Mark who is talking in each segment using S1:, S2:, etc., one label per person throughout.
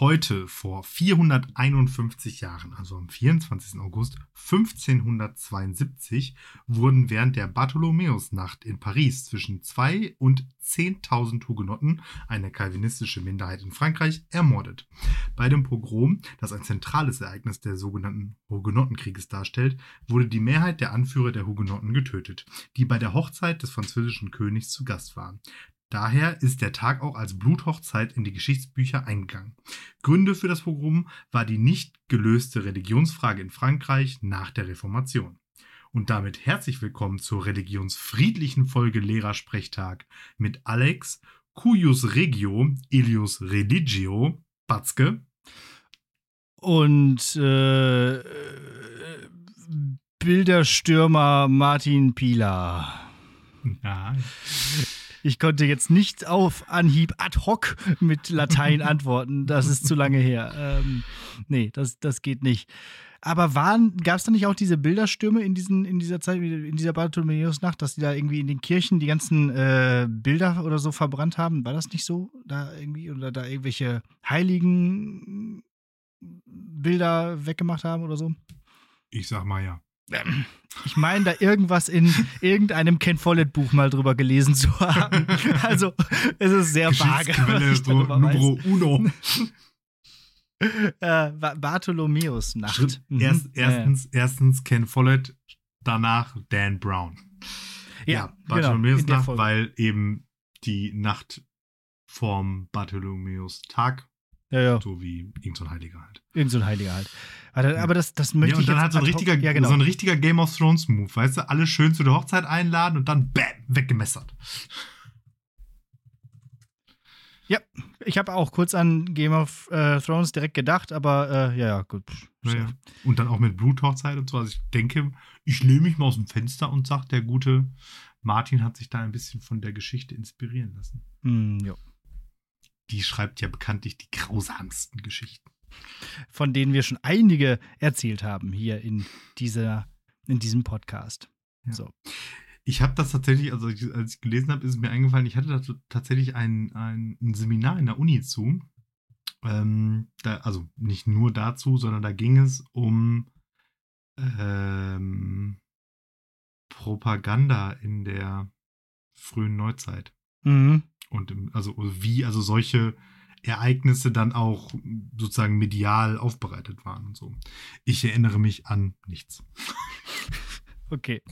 S1: Heute, vor 451 Jahren, also am 24. August 1572, wurden während der Bartholomäusnacht in Paris zwischen 2 und 10.000 Hugenotten, eine kalvinistische Minderheit in Frankreich, ermordet. Bei dem Pogrom, das ein zentrales Ereignis der sogenannten Hugenottenkrieges darstellt, wurde die Mehrheit der Anführer der Hugenotten getötet, die bei der Hochzeit des französischen Königs zu Gast waren. Daher ist der Tag auch als Bluthochzeit in die Geschichtsbücher eingegangen. Gründe für das Pogrom war die nicht gelöste Religionsfrage in Frankreich nach der Reformation. Und damit herzlich willkommen zur religionsfriedlichen Folge Lehrersprechtag mit Alex, Cuius Regio, Ilius Religio, Batzke.
S2: Und äh, Bilderstürmer Martin Pieler.
S1: Ja.
S2: Ich konnte jetzt nicht auf Anhieb ad hoc mit Latein antworten. Das ist zu lange her. Ähm, nee, das, das geht nicht. Aber gab es da nicht auch diese Bilderstürme in, diesen, in dieser Zeit, in dieser Bartholomäusnacht, dass die da irgendwie in den Kirchen die ganzen äh, Bilder oder so verbrannt haben? War das nicht so? Da irgendwie, oder da irgendwelche heiligen Bilder weggemacht haben oder so?
S1: Ich sag mal ja.
S2: Ich meine, da irgendwas in irgendeinem Ken Follett-Buch mal drüber gelesen zu haben. Also, es ist sehr vage. Numero uno. äh, Bartholomäus-Nacht.
S1: Mhm. Erst, erstens, ja. erstens Ken Follett, danach Dan Brown. Ja, ja genau, Bartholomäus-Nacht, genau, weil eben die Nacht vorm Bartholomäus-Tag
S2: ja, ja.
S1: So wie irgend so ein Heiliger halt.
S2: Irgend so ein Heiliger halt. Aber, aber das, das möchte ja, und
S1: ich
S2: dann
S1: halt so ein, richtiger, ja, genau. so ein richtiger Game of Thrones Move, weißt du? Alle schön zu der Hochzeit einladen und dann bam, weggemessert.
S2: Ja, ich habe auch kurz an Game of äh, Thrones direkt gedacht, aber äh, ja, ja, gut.
S1: Naja. Und dann auch mit Bluthochzeit und so. Also ich denke, ich lehne mich mal aus dem Fenster und sage, der gute Martin hat sich da ein bisschen von der Geschichte inspirieren lassen.
S2: Mm, ja
S1: die schreibt ja bekanntlich die grausamsten Geschichten.
S2: Von denen wir schon einige erzählt haben hier in, dieser, in diesem Podcast. Ja. So.
S1: Ich habe das tatsächlich, also als ich gelesen habe, ist es mir eingefallen, ich hatte da tatsächlich ein, ein, ein Seminar in der Uni zu. Ähm, da, also nicht nur dazu, sondern da ging es um ähm, Propaganda in der frühen Neuzeit.
S2: Mhm.
S1: Und also wie also solche Ereignisse dann auch sozusagen medial aufbereitet waren und so. Ich erinnere mich an nichts.
S2: Okay.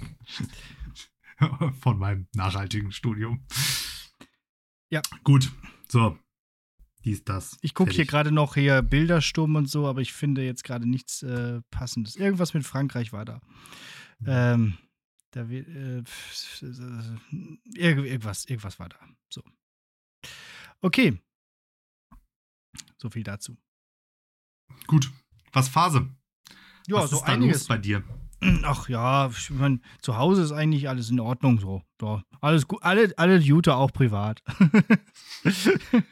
S1: Von meinem nachhaltigen Studium.
S2: Ja.
S1: Gut. So. Dies, das.
S2: Ich gucke hier gerade noch hier Bildersturm und so, aber ich finde jetzt gerade nichts äh, Passendes. Irgendwas mit Frankreich war da. Mhm. Ähm, da wird, äh, irgendwas, irgendwas war da. So. Okay. So viel dazu.
S1: Gut. Was Phase?
S2: Ja, Was so ist einiges los
S1: bei dir.
S2: Ach ja, ich meine, zu Hause ist eigentlich alles in Ordnung so. so alles gut, alle, alle Jute auch privat.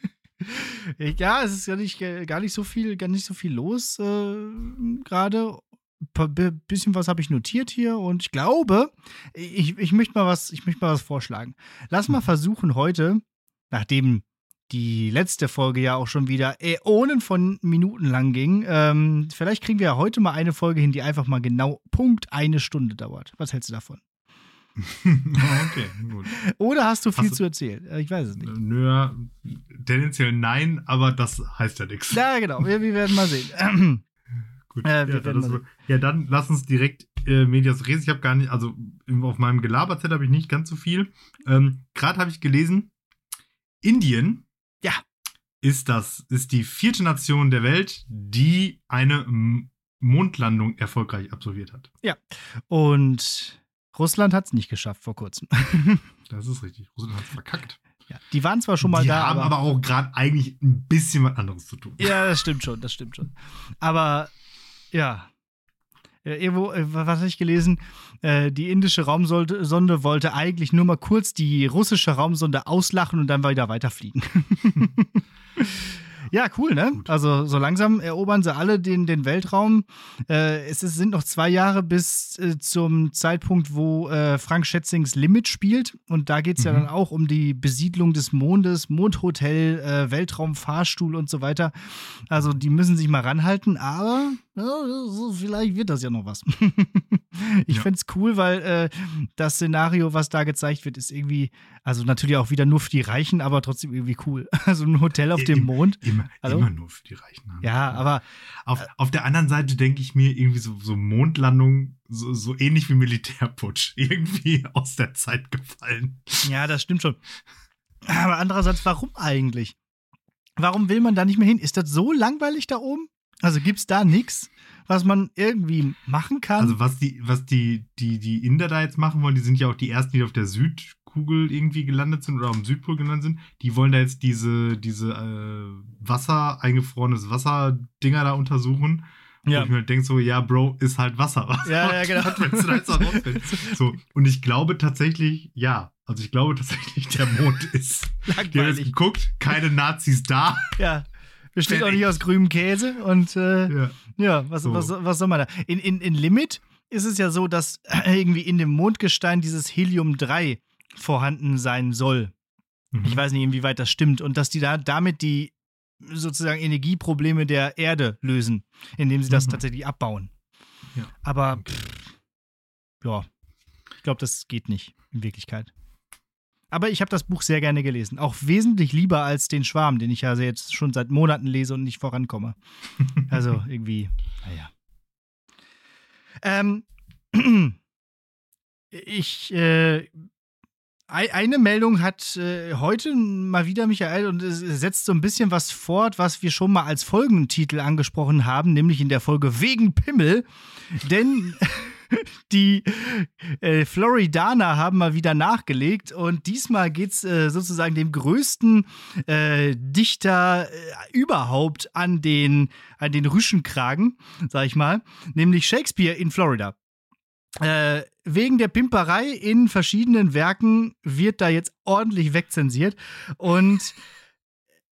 S2: ja, es ist ja nicht, gar nicht so viel, gar nicht so viel los äh, gerade. Bisschen was habe ich notiert hier und ich glaube, ich, ich möchte mal was, ich möchte mal was vorschlagen. Lass mal versuchen heute, nachdem die letzte Folge ja auch schon wieder Äonen von Minuten lang ging. Ähm, vielleicht kriegen wir ja heute mal eine Folge hin, die einfach mal genau Punkt eine Stunde dauert. Was hältst du davon?
S1: okay, gut.
S2: Oder hast du viel hast du, zu erzählen? Äh, ich weiß es nicht.
S1: Nö, tendenziell nein, aber das heißt ja nichts.
S2: Ja, genau. Wir, wir werden mal sehen.
S1: gut. Äh, ja, dann sehen. ja, dann lass uns direkt äh, Medias Res. Ich habe gar nicht, also auf meinem Gelaberset habe ich nicht ganz so viel. Ähm, Gerade habe ich gelesen, Indien
S2: ja.
S1: Ist das, ist die vierte Nation der Welt, die eine Mondlandung erfolgreich absolviert hat.
S2: Ja. Und Russland hat es nicht geschafft vor kurzem.
S1: das ist richtig. Russland hat es verkackt.
S2: Ja, die waren zwar schon mal
S1: die
S2: da.
S1: Die haben aber, aber auch gerade eigentlich ein bisschen was anderes zu tun.
S2: Ja, das stimmt schon, das stimmt schon. Aber ja, irgendwo, äh, was habe ich gelesen? Äh, die indische Raumsonde wollte eigentlich nur mal kurz die russische Raumsonde auslachen und dann wieder weiterfliegen. Ja, cool, ne?
S1: Gut.
S2: Also so langsam erobern sie alle den, den Weltraum. Äh, es sind noch zwei Jahre bis äh, zum Zeitpunkt, wo äh, Frank Schätzings Limit spielt. Und da geht es ja
S1: Mhm.
S2: dann auch um die Besiedlung des Mondes, Mondhotel, äh, Weltraumfahrstuhl und so weiter. Also die müssen sich mal ranhalten, aber ja, vielleicht wird das ja noch was. ich
S1: Ja.
S2: finde es cool, weil äh, das Szenario, was da gezeigt wird, ist irgendwie, also natürlich auch wieder nur für die Reichen, aber trotzdem irgendwie cool. Also ein Hotel auf dem Mond.
S1: Immer, immer nur für die Reichen. haben.
S2: Ja, aber
S1: Auf, auf der anderen Seite denke ich mir irgendwie so, so Mondlandung, so, so ähnlich wie Militärputsch, irgendwie aus der Zeit gefallen.
S2: ja, das stimmt schon. Aber andererseits, warum eigentlich? Warum will man da nicht mehr hin? Ist das so langweilig da oben? Also gibt es da nichts, was man irgendwie machen kann?
S1: Also was die, was die, die, die Inder da jetzt machen wollen, die sind ja auch die ersten, die auf der Südkugel irgendwie gelandet sind oder am Südpol gelandet sind. Die wollen da jetzt diese, diese äh, Wasser, eingefrorenes Wasser-Dinger da untersuchen.
S2: ja.
S1: Wo ich mir halt denke so, ja, Bro, ist halt Wasser. Was,
S2: Ja, ja, genau.
S1: Willst du da jetzt rausfinden? So, und ich glaube tatsächlich, ja. Also ich glaube tatsächlich, der Mond ist. Die haben jetzt
S2: Langweilig.
S1: geguckt, keine Nazis da.
S2: Ja. Besteht auch nicht aus grünem Käse und äh,
S1: Ja.
S2: ja, was,
S1: So.
S2: was, was soll man da? In, in, in Limit ist es ja so, dass irgendwie in dem Mondgestein dieses Helium-3 vorhanden sein soll.
S1: Mhm.
S2: Ich weiß nicht, inwieweit das stimmt. Und dass die da damit die sozusagen Energieprobleme der Erde lösen, indem sie das
S1: Mhm.
S2: tatsächlich abbauen.
S1: Ja.
S2: Aber pff, ja, ich glaube, das geht nicht in Wirklichkeit. Aber ich habe das Buch sehr gerne gelesen. Auch wesentlich lieber als den Schwarm, den ich ja jetzt schon seit Monaten lese und nicht vorankomme. Also irgendwie, naja. Ähm, ich, äh, ei- eine Meldung hat äh, heute mal wieder mich ereilt und es setzt so ein bisschen was fort, was wir schon mal als Folgentitel angesprochen haben, nämlich in der Folge Wegen Pimmel. Denn die äh, Floridaner haben mal wieder nachgelegt und diesmal geht es äh, sozusagen dem größten äh, Dichter äh, überhaupt an den, an den Rüschenkragen, sag ich mal, nämlich Shakespeare in Florida. Äh, wegen der Pimperei in verschiedenen Werken wird da jetzt ordentlich wegzensiert. Und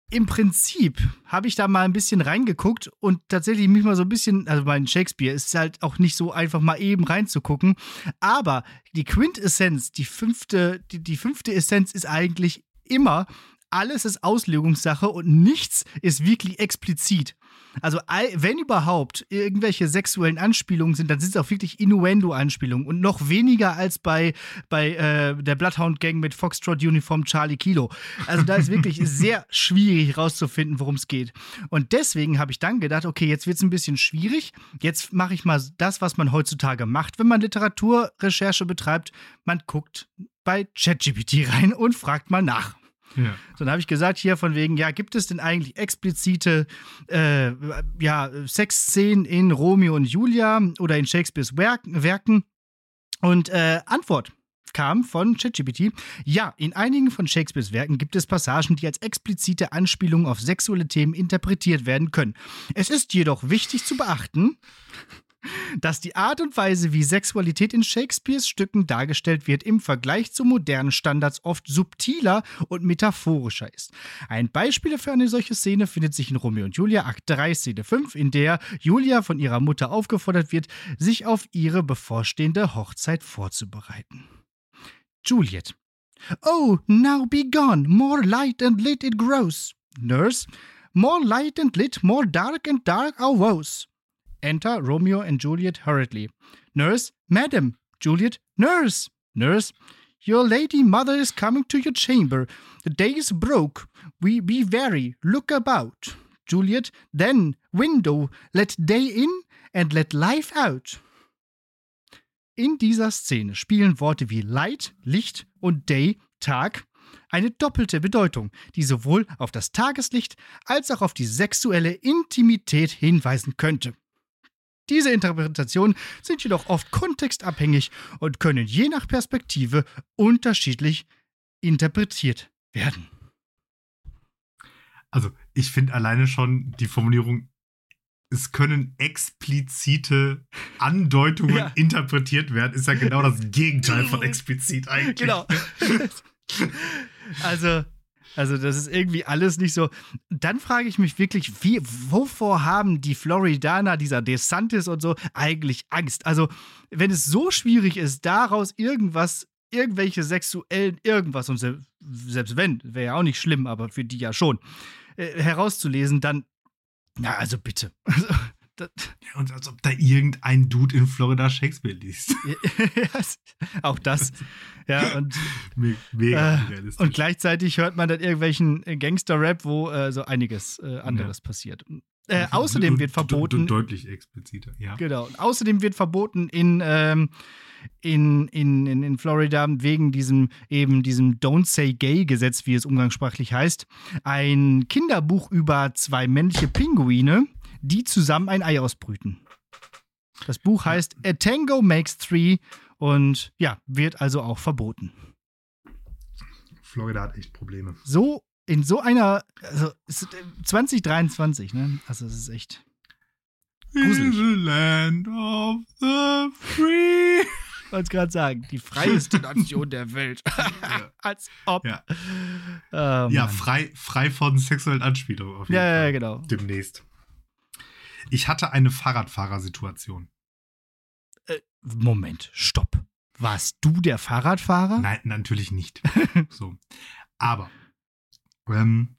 S2: im Prinzip habe ich da mal ein bisschen reingeguckt und tatsächlich mich mal so ein bisschen, also mein Shakespeare ist halt auch nicht so einfach mal eben reinzugucken. Aber die Quintessenz, die fünfte, die, die fünfte Essenz ist eigentlich immer, alles ist Auslegungssache und nichts ist wirklich explizit. Also, wenn überhaupt irgendwelche sexuellen Anspielungen sind, dann sind es auch wirklich Innuendo-Anspielungen und noch weniger als bei, bei äh, der Bloodhound Gang mit Foxtrot Uniform Charlie Kilo. Also, da ist wirklich sehr schwierig rauszufinden, worum es geht. Und deswegen habe ich dann gedacht, okay, jetzt wird es ein bisschen schwierig. Jetzt mache ich mal das, was man heutzutage macht, wenn man Literaturrecherche betreibt. Man guckt bei ChatGPT rein und fragt mal nach.
S1: Ja.
S2: So, dann habe ich gesagt, hier von wegen, ja, gibt es denn eigentlich explizite äh, ja, Sexszenen in Romeo und Julia oder in Shakespeares Werk Werken? Und äh, Antwort kam von ChatGPT, ja, in einigen von Shakespeares Werken gibt es Passagen, die als explizite Anspielungen auf sexuelle Themen interpretiert werden können. Es ist jedoch wichtig zu beachten, dass die Art und Weise, wie Sexualität in Shakespeares Stücken dargestellt wird, im Vergleich zu modernen Standards oft subtiler und metaphorischer ist. Ein Beispiel für eine solche Szene findet sich in Romeo und Julia, Akt 3, Szene 5, in der Julia von ihrer Mutter aufgefordert wird, sich auf ihre bevorstehende Hochzeit vorzubereiten. Juliet. Oh, now be gone, more light and lit it grows. Nurse. More light and lit, more dark and dark our woes. Enter Romeo and Juliet hurriedly. Nurse, Madam, Juliet, Nurse, Nurse, your lady mother is coming to your chamber. The day is broke. We be wary. Look about. Juliet, then, window, let day in and let life out. In dieser Szene spielen Worte wie Light, Licht und Day, Tag, eine doppelte Bedeutung, die sowohl auf das Tageslicht als auch auf die sexuelle Intimität hinweisen könnte. Diese Interpretationen sind jedoch oft kontextabhängig und können je nach Perspektive unterschiedlich interpretiert werden.
S1: Also, ich finde alleine schon die Formulierung, es können explizite Andeutungen
S2: Ja.
S1: interpretiert werden, ist ja genau das Gegenteil von explizit eigentlich.
S2: Genau. also, Also, das ist irgendwie alles nicht so. Dann frage ich mich wirklich, wie, wovor haben die Floridaner, dieser DeSantis und so, eigentlich Angst? Also, wenn es so schwierig ist, daraus irgendwas, irgendwelche sexuellen irgendwas, und se selbst wenn, wäre ja auch nicht schlimm, aber für die ja schon, äh, herauszulesen, dann, na, also bitte.
S1: Also, ja, und als ob da irgendein Dude in Florida Shakespeare liest.
S2: auch das. Ja, und,
S1: Mega
S2: äh, und gleichzeitig hört man dann irgendwelchen Gangster-Rap, wo äh, so einiges äh, anderes ja. passiert. Äh, außerdem wird verboten.
S1: Deutlich expliziter, ja.
S2: Genau. Und außerdem wird verboten in, ähm, in, in, in, in Florida wegen diesem eben diesem Don't Say Gay Gesetz, wie es umgangssprachlich heißt, ein Kinderbuch über zwei männliche Pinguine die zusammen ein Ei ausbrüten. Das Buch heißt A Tango Makes Three und ja, wird also auch verboten.
S1: Florida hat echt Probleme.
S2: So, in so einer, also 2023, ne? Also es ist echt.
S1: Gruselig. In the land of the free.
S2: Ich wollte gerade sagen, die freieste Nation der Welt. Als ob.
S1: Ja, oh, ja frei, frei von sexuellen Anspielungen auf jeden
S2: ja,
S1: Fall.
S2: Ja, genau.
S1: Demnächst. Ich hatte eine Fahrradfahrersituation.
S2: Äh, Moment, stopp. Warst du der Fahrradfahrer?
S1: Nein, natürlich nicht. so. Aber ähm,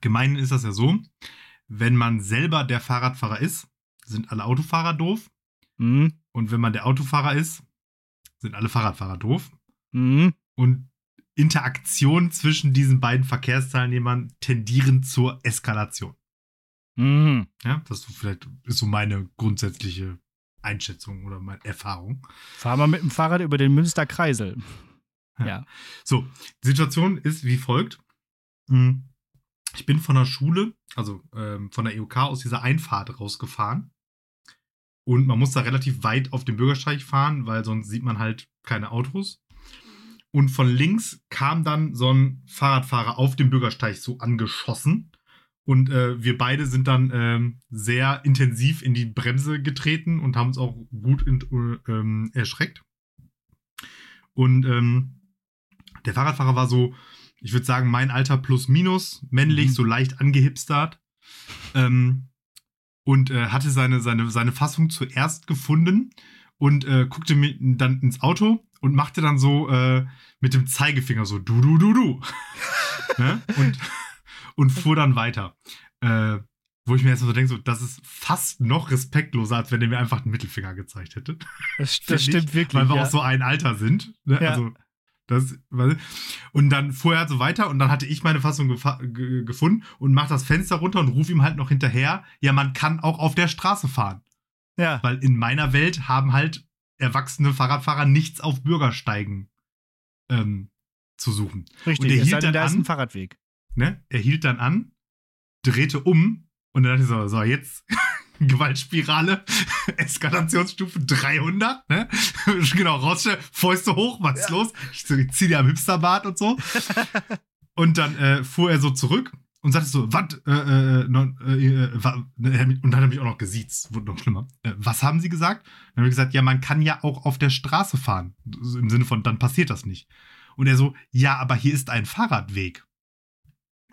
S1: gemein ist das ja so, wenn man selber der Fahrradfahrer ist, sind alle Autofahrer doof.
S2: Mhm.
S1: Und wenn man der Autofahrer ist, sind alle Fahrradfahrer doof.
S2: Mhm.
S1: Und Interaktion zwischen diesen beiden Verkehrsteilnehmern tendieren zur Eskalation.
S2: Mhm.
S1: Ja, das ist vielleicht ist so meine grundsätzliche Einschätzung oder meine Erfahrung.
S2: Fahr mal mit dem Fahrrad über den Münsterkreisel. Ja. ja.
S1: So, die Situation ist wie folgt. Hm, ich bin von der Schule, also ähm, von der EOK aus dieser Einfahrt rausgefahren. Und man muss da relativ weit auf dem Bürgersteig fahren, weil sonst sieht man halt keine Autos. Und von links kam dann so ein Fahrradfahrer auf dem Bürgersteig so angeschossen. Und äh, wir beide sind dann ähm, sehr intensiv in die Bremse getreten und haben uns auch gut in, äh, ähm, erschreckt. Und ähm, der Fahrradfahrer war so, ich würde sagen, mein Alter plus minus, männlich, mhm. so leicht angehipstert. Ähm, und äh, hatte seine, seine, seine Fassung zuerst gefunden und äh, guckte mir dann ins Auto und machte dann so äh, mit dem Zeigefinger so du, du, du, du. ne? Und und fuhr dann weiter. Äh, wo ich mir jetzt so denke, so, das ist fast noch respektloser, als wenn er mir einfach den Mittelfinger gezeigt hätte.
S2: Das, das stimmt ich, wirklich.
S1: Weil wir
S2: ja.
S1: auch so ein Alter sind. Ne?
S2: Ja.
S1: Also, das, und dann fuhr er so weiter und dann hatte ich meine Fassung gefunden und mach das Fenster runter und ruf ihm halt noch hinterher, ja, man kann auch auf der Straße fahren.
S2: Ja.
S1: Weil in meiner Welt haben halt erwachsene Fahrradfahrer nichts auf Bürgersteigen ähm, zu suchen.
S2: Richtig,
S1: und er hielt
S2: dann da ist
S1: an,
S2: ein Fahrradweg.
S1: Ne? Er hielt dann an, drehte um und dann dachte ich so, so jetzt Gewaltspirale, Eskalationsstufe 300, ne? genau, rausstellen, Fäuste hoch, was ist ja. los? Ich, ich zieh dir am Hipsterbart und so. und dann äh, fuhr er so zurück und sagte so, was, äh, äh, äh, äh ne, und dann hat er mich auch noch gesiezt, wurde noch schlimmer. Äh, was haben sie gesagt? Dann haben wir gesagt, ja, man kann ja auch auf der Straße fahren. Im Sinne von, dann passiert das nicht. Und er so, ja, aber hier ist ein Fahrradweg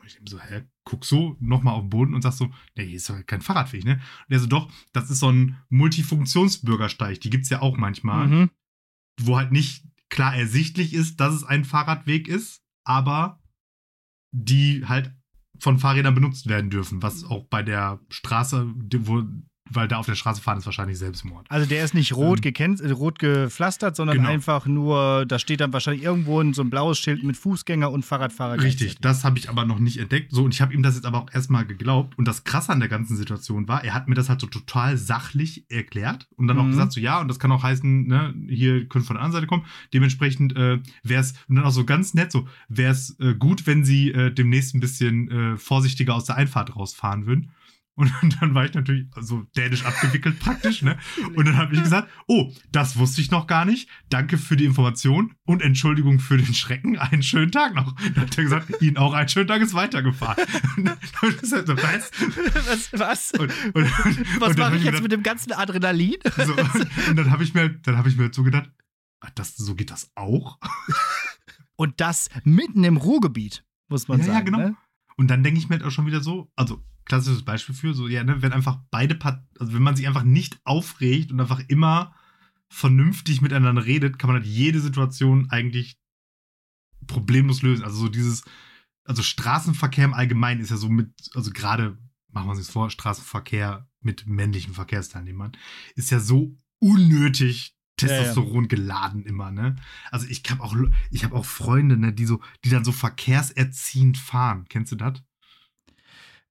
S1: ich so, hä, guck so nochmal auf den Boden und sag so, nee, hier ist halt kein Fahrradweg, ne? Und der so, doch, das ist so ein Multifunktionsbürgersteig, die gibt's ja auch manchmal,
S2: mhm.
S1: wo halt nicht klar ersichtlich ist, dass es ein Fahrradweg ist, aber die halt von Fahrrädern benutzt werden dürfen, was auch bei der Straße, wo weil da auf der Straße fahren ist wahrscheinlich Selbstmord.
S2: Also der ist nicht rot, ähm, äh, rot gepflastert, sondern genau. einfach nur, da steht dann wahrscheinlich irgendwo so ein blaues Schild mit Fußgänger und Fahrradfahrer.
S1: Richtig, das habe ich aber noch nicht entdeckt. So, und ich habe ihm das jetzt aber auch erstmal geglaubt. Und das Krasse an der ganzen Situation war, er hat mir das halt so total sachlich erklärt und dann mhm. auch gesagt, so ja, und das kann auch heißen, ne, hier können von der anderen Seite kommen. Dementsprechend äh, wäre es, und dann auch so ganz nett, so, wäre es äh, gut, wenn sie äh, demnächst ein bisschen äh, vorsichtiger aus der Einfahrt rausfahren würden. Und dann war ich natürlich so dänisch abgewickelt praktisch, ne? Und dann habe ich gesagt, oh, das wusste ich noch gar nicht. Danke für die Information und Entschuldigung für den Schrecken. Einen schönen Tag noch. Dann hat er gesagt, Ihnen auch einen schönen Tag ist weitergefahren.
S2: Halt was? Was? was? Und, und, was mache ich jetzt gedacht, mit dem ganzen Adrenalin?
S1: So, und, dann habe ich mir, dann habe ich mir halt so gedacht, das, so geht das auch.
S2: Und das mitten im Ruhrgebiet. muss man
S1: ja,
S2: sagen.
S1: ja, genau.
S2: Ne?
S1: Und dann denke ich mir halt auch schon wieder so, also klassisches Beispiel für, so, ja, ne, wenn einfach beide Part also wenn man sich einfach nicht aufregt und einfach immer vernünftig miteinander redet, kann man halt jede Situation eigentlich problemlos lösen. Also so dieses, also Straßenverkehr im Allgemeinen ist ja so mit, also gerade, machen wir uns vor, Straßenverkehr mit männlichen Verkehrsteilnehmern, ist ja so unnötig Testosteron geladen immer, ne? Also ich habe auch, ich habe auch Freunde, ne, die so, die dann so verkehrserziehend fahren. Kennst du das?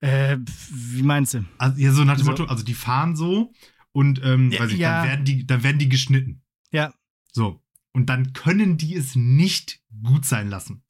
S2: Äh, wie meinst du?
S1: Also, ja, so nach dem
S2: Also-
S1: Motto, also die fahren so und ähm,
S2: Ja,
S1: weiß ich,
S2: ja.
S1: dann werden die, dann werden die geschnitten.
S2: Ja.
S1: So. Und dann können die es nicht gut sein lassen.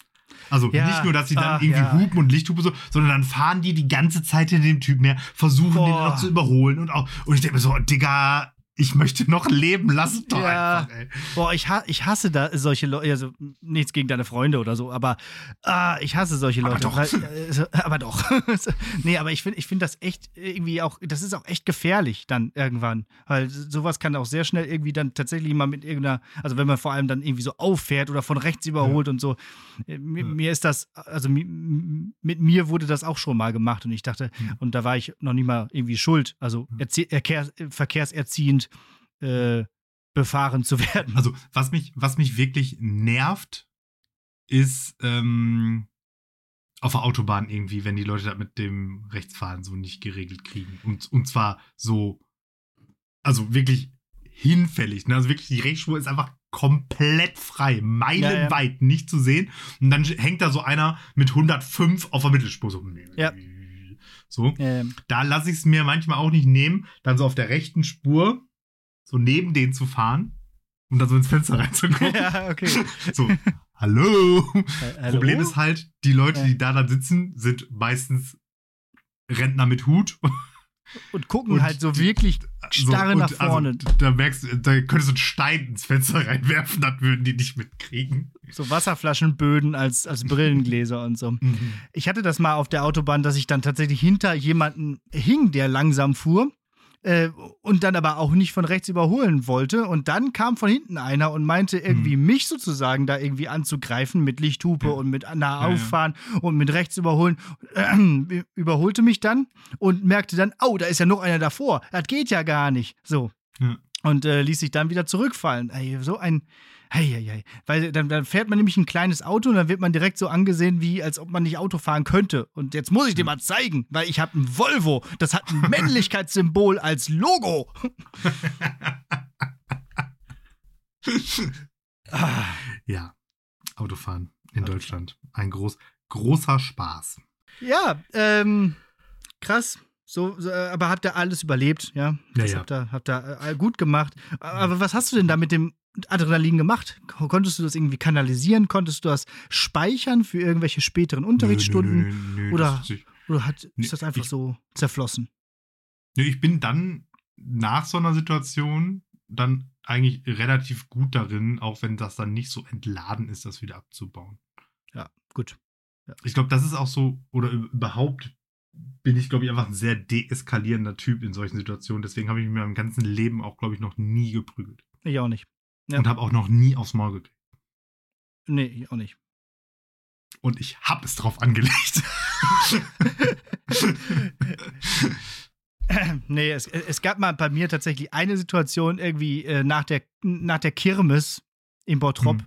S1: Also
S2: Ja.
S1: nicht nur, dass sie dann
S2: Ach,
S1: irgendwie
S2: ja.
S1: hupen und Lichthupe so, sondern dann fahren die die ganze Zeit hinter dem Typ mehr, versuchen den
S2: Boah.
S1: noch zu überholen und auch, und ich denke mir so, Digga, ich möchte noch leben, lass es doch
S2: Ja.
S1: einfach, ey.
S2: Boah, ich, ha ich hasse da solche Leute, also nichts gegen deine Freunde oder so, aber ah, ich hasse solche
S1: Aber
S2: Leute.
S1: doch.
S2: Weil, äh, aber doch. nee, aber ich finde ich find das echt irgendwie auch, das ist auch echt gefährlich dann irgendwann. Weil sowas kann auch sehr schnell irgendwie dann tatsächlich mal mit irgendeiner, also wenn man vor allem dann irgendwie so auffährt oder von rechts überholt und so. Äh, Mir,
S1: Ja.
S2: mir ist das, also mi- mit mir wurde das auch schon mal gemacht und ich dachte,
S1: Hm.
S2: und da war ich noch nicht mal irgendwie schuld, also
S1: Hm.
S2: Äh, befahren zu werden.
S1: Also, was mich, was mich wirklich nervt, ist ähm, auf der Autobahn irgendwie, wenn die Leute das mit dem Rechtsfahren so nicht geregelt kriegen. Und, und zwar so, also wirklich hinfällig. Ne? Also wirklich, die Rechtsspur ist einfach komplett frei, meilenweit nicht zu sehen. Und dann hängt da so einer mit 105 auf der Mittelspur. So,
S2: Ja.
S1: so. Da lasse ich es mir manchmal auch nicht nehmen, dann so auf der rechten Spur so neben denen zu fahren und dann so ins Fenster reinzugucken.
S2: ja, okay.
S1: So, hallo.
S2: Hallo?
S1: Problem ist halt, die Leute, die da dann sitzen, sind meistens Rentner mit Hut.
S2: und gucken
S1: und
S2: halt so wirklich starre
S1: und
S2: nach vorne.
S1: Also, da merkst du, da könntest du einen Stein ins Fenster reinwerfen, dann würden die nicht mitkriegen.
S2: so Wasserflaschenböden als, als Brillengläser und so. Ich hatte das mal auf der Autobahn, dass ich dann tatsächlich hinter jemanden hing, der langsam fuhr. Äh, und dann aber auch nicht von rechts überholen wollte. Und dann kam von hinten einer und meinte irgendwie mich sozusagen da irgendwie anzugreifen mit Lichthupe
S1: Ja.
S2: und mit nah
S1: Ja, ja.
S2: auffahren und mit rechts überholen. Äh, überholte mich dann und merkte dann, oh, da ist ja noch einer davor. Das geht ja gar nicht. So.
S1: Ja.
S2: Und äh, ließ sich dann wieder zurückfallen. Ey, so ein. Hei, hei, hei. Weil dann, dann fährt man nämlich ein kleines Auto und dann wird man direkt so angesehen, wie als ob man nicht Auto fahren könnte. Und jetzt muss ich dir mal zeigen, weil ich habe ein Volvo. Das hat ein Männlichkeitssymbol als Logo. ah,
S1: Ja, Autofahren in Deutschland. Ein groß, großer Spaß.
S2: ja, ähm, krass. So, so, äh, aber habt ihr alles überlebt, ja? Das
S1: Ja, ja.
S2: habt ihr, habt ihr äh, gut gemacht. Aber was hast du denn da mit dem Adrenalin gemacht? Konntest du das irgendwie kanalisieren? Konntest du das speichern für irgendwelche späteren Unterrichtsstunden?
S1: Nö, nö, nö,
S2: Oder- Oder hat, ist das einfach
S1: ich-
S2: so zerflossen?
S1: Nö, ich bin dann nach so einer Situation dann eigentlich relativ gut darin, auch wenn das dann nicht so entladen ist, das wieder abzubauen.
S2: Ja, gut.
S1: Ich glaube, das ist auch so, oder überhaupt bin ich, glaube ich, einfach ein sehr deeskalierender Typ in solchen Situationen. Deswegen habe ich mich in meinem ganzen Leben auch, glaube ich, noch nie geprügelt.
S2: Ich auch nicht. Ja.
S1: Und habe auch noch nie aufs Maul gekriegt.
S2: Nee, ich auch nicht.
S1: Und ich habe es drauf angelegt.
S2: nee, es, es gab mal bei mir tatsächlich eine Situation irgendwie äh, nach, der, nach der Kirmes in Bottrop,
S1: Mhm.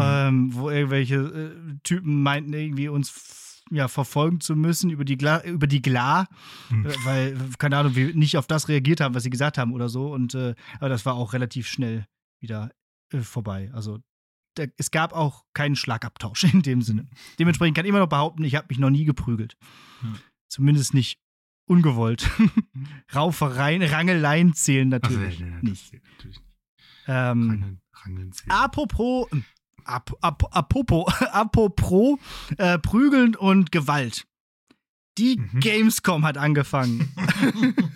S2: ähm, wo irgendwelche äh, Typen meinten, irgendwie uns ja, verfolgen zu müssen über die, Gla über die Gla,
S1: Mhm.
S2: äh, weil, keine Ahnung, wir nicht auf das reagiert haben, was sie gesagt haben oder so. Und äh, aber das war auch relativ schnell wieder äh, vorbei. Also da, es gab auch keinen Schlagabtausch in dem Sinne. Dementsprechend kann ich immer noch behaupten, ich habe mich noch nie geprügelt.
S1: Hm.
S2: Zumindest nicht ungewollt. Raufereien, Rangeleien zählen
S1: Also,
S2: natürlich
S1: nee, nee, das
S2: nicht.
S1: zählt natürlich nicht.
S2: Ähm,
S1: Rangeln, Rangeln zählt.
S2: apropos, ap, ap, apropos, apropos äh, Prügeln und Gewalt. Die
S1: Mhm.
S2: Gamescom hat angefangen.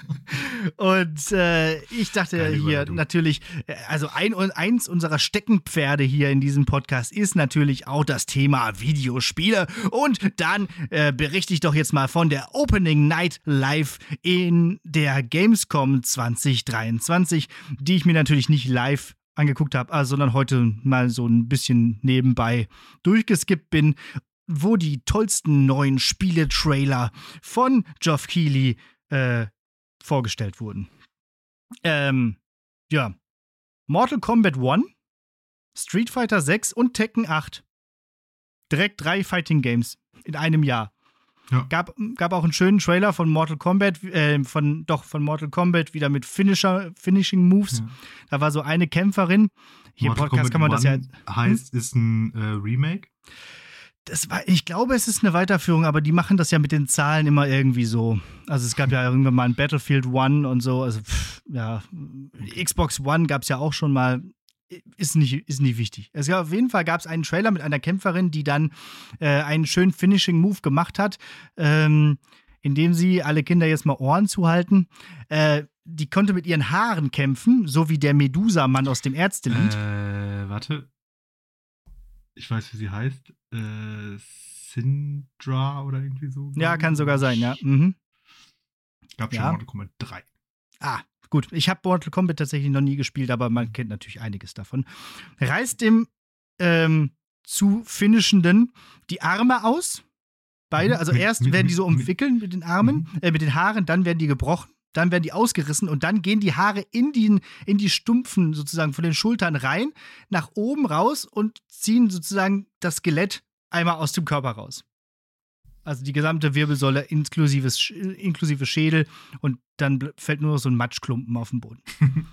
S2: Und äh, ich dachte
S1: Geile
S2: hier natürlich, also ein, eins unserer Steckenpferde hier in diesem Podcast ist natürlich auch das Thema Videospiele. Und dann äh, berichte ich doch jetzt mal von der Opening Night Live in der Gamescom 2023, die ich mir natürlich nicht live angeguckt habe, äh, sondern heute mal so ein bisschen nebenbei durchgeskippt bin. wo die tollsten neuen Spiele-Trailer von Geoff Keighley äh, vorgestellt wurden. Ähm, ja. Mortal Kombat 1, Street Fighter 6 und Tekken 8. Direkt drei Fighting Games in einem Jahr.
S1: Ja.
S2: Gab, gab auch einen schönen Trailer von Mortal Kombat, äh, von, doch, von Mortal Kombat, wieder mit Finisher, Finishing Moves.
S1: Ja.
S2: Da war so eine Kämpferin. Hier im
S1: Mortal
S2: Podcast kann man das ja.
S1: Kombat Heißt, ist ein äh, Remake.
S2: Das war, ich glaube, es ist eine Weiterführung, aber die machen das ja mit den Zahlen immer irgendwie so. Also es gab ja irgendwann mal ein Battlefield One und so. Also pff, ja, Xbox One gab es ja auch schon mal. Ist nicht, ist nicht wichtig. Es gab, auf jeden Fall gab es einen Trailer mit einer Kämpferin, die dann äh, einen schönen Finishing-Move gemacht hat, ähm, indem sie alle Kinder jetzt mal Ohren zuhalten. Äh, die konnte mit ihren Haaren kämpfen, so wie der Medusa-Mann aus dem Ärztelied.
S1: Äh, warte. Ich weiß, wie sie heißt. Äh, Syndra oder irgendwie so.
S2: ja, kann sogar sein, ja. Mhm.
S1: Gab schon
S2: Ja.
S1: Mortal Kombat 3.
S2: Ah, gut. Ich habe Mortal Kombat tatsächlich noch nie gespielt, aber man kennt natürlich einiges davon. Reißt dem ähm, zu Finishenden die Arme aus. Beide.
S1: Mhm.
S2: Also
S1: Mit-
S2: erst werden die so umwickeln mit den Armen, äh, mit den Haaren, dann werden die gebrochen. Dann werden die ausgerissen und dann gehen die Haare in, den, in die Stumpfen sozusagen von den Schultern rein, nach oben raus und ziehen sozusagen das Skelett einmal aus dem Körper raus. Also die gesamte Wirbelsäule inklusive, inklusive Schädel und dann fällt nur noch so ein Matschklumpen auf den Boden.